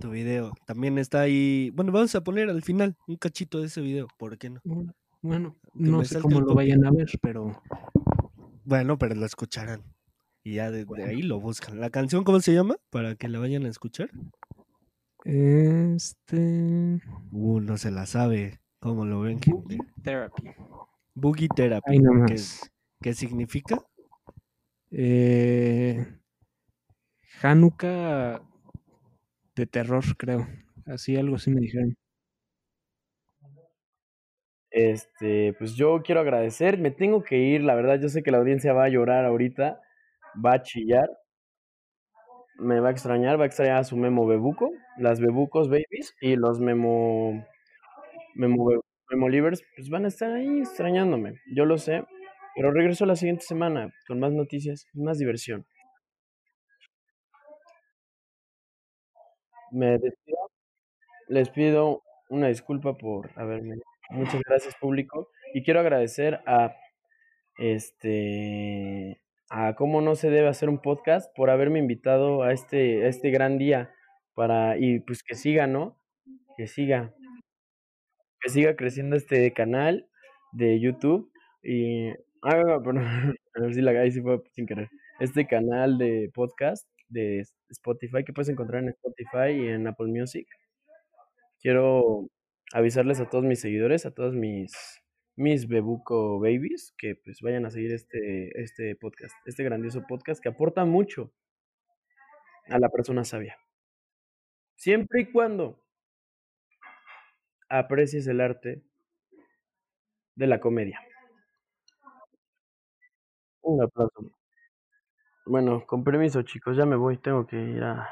Tu video. También está ahí. Bueno, vamos a poner al final un cachito de ese video, ¿por qué no? Bueno, no sé cómo lo vayan a ver, pero Bueno, pero lo escucharán. Y ya de, de Bueno. ahí lo buscan. ¿La canción cómo se llama? Para que la vayan a escuchar. este Uh, no se la sabe. ¿Cómo lo ven, gente? Therapy. Boogie Therapy. Ahí ¿Qué, nomás. qué significa? Eh, Hanukkah de terror, creo. Así algo sí me dijeron. Este, pues yo quiero agradecer, me tengo que ir, la verdad, yo sé que la audiencia va a llorar ahorita, va a chillar, me va a extrañar, va a extrañar a su Memo Bebuco, las Bebucos Babies y los Memo Memo, Memo Livers, pues van a estar ahí extrañándome, yo lo sé, pero regreso la siguiente semana con más noticias y más diversión. Me despido, les pido una disculpa por haberme. Muchas gracias, público. Y quiero agradecer a este a cómo no se debe hacer un podcast por haberme invitado a este, a este gran día para y pues que siga, ¿no? Que siga. Que siga creciendo este canal de YouTube y ah, pero *laughs* a ver si la ahí sí fue sin querer. Este canal de podcast de Spotify que puedes encontrar en Spotify y en Apple Music. Quiero avisarles a todos mis seguidores, a todos mis mis Bebuco Babies, que pues vayan a seguir este, este podcast, este grandioso podcast que aporta mucho a la persona sabia. Siempre y cuando aprecies el arte de la comedia. Un aplauso. Bueno, con permiso, chicos, ya me voy. Tengo que ir a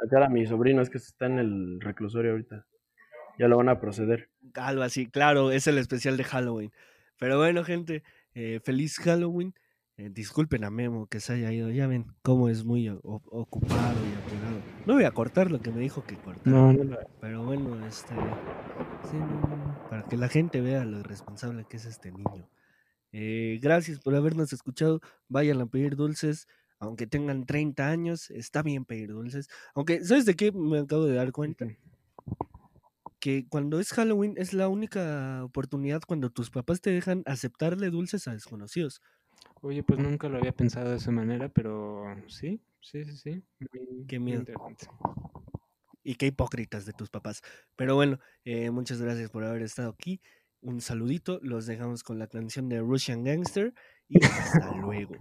sacar a mi sobrino, es que está en el reclusorio ahorita. Ya lo van a proceder. Algo así, claro, es el especial de Halloween. Pero bueno, gente, eh, feliz Halloween. Eh, disculpen a Memo que se haya ido. Ya ven cómo es muy ocupado y apurado. No voy a cortar lo que me dijo que cortar. No, no, no. Pero bueno, este. sí, para que la gente vea lo irresponsable que es este niño. Eh, gracias por habernos escuchado. Vayan a pedir dulces. Aunque tengan 30 años, está bien pedir dulces. Aunque, ¿sabes de qué me acabo de dar cuenta? Que cuando es Halloween es la única oportunidad cuando tus papás te dejan aceptarle dulces a desconocidos. Oye, pues nunca lo había pensado de esa manera, pero sí, sí, sí, sí. muy- Qué miedo. Y qué hipócritas de tus papás. Pero bueno, eh, muchas gracias por haber estado aquí. Un saludito. Los dejamos con la canción de Russian Gangster. Y hasta *laughs* luego.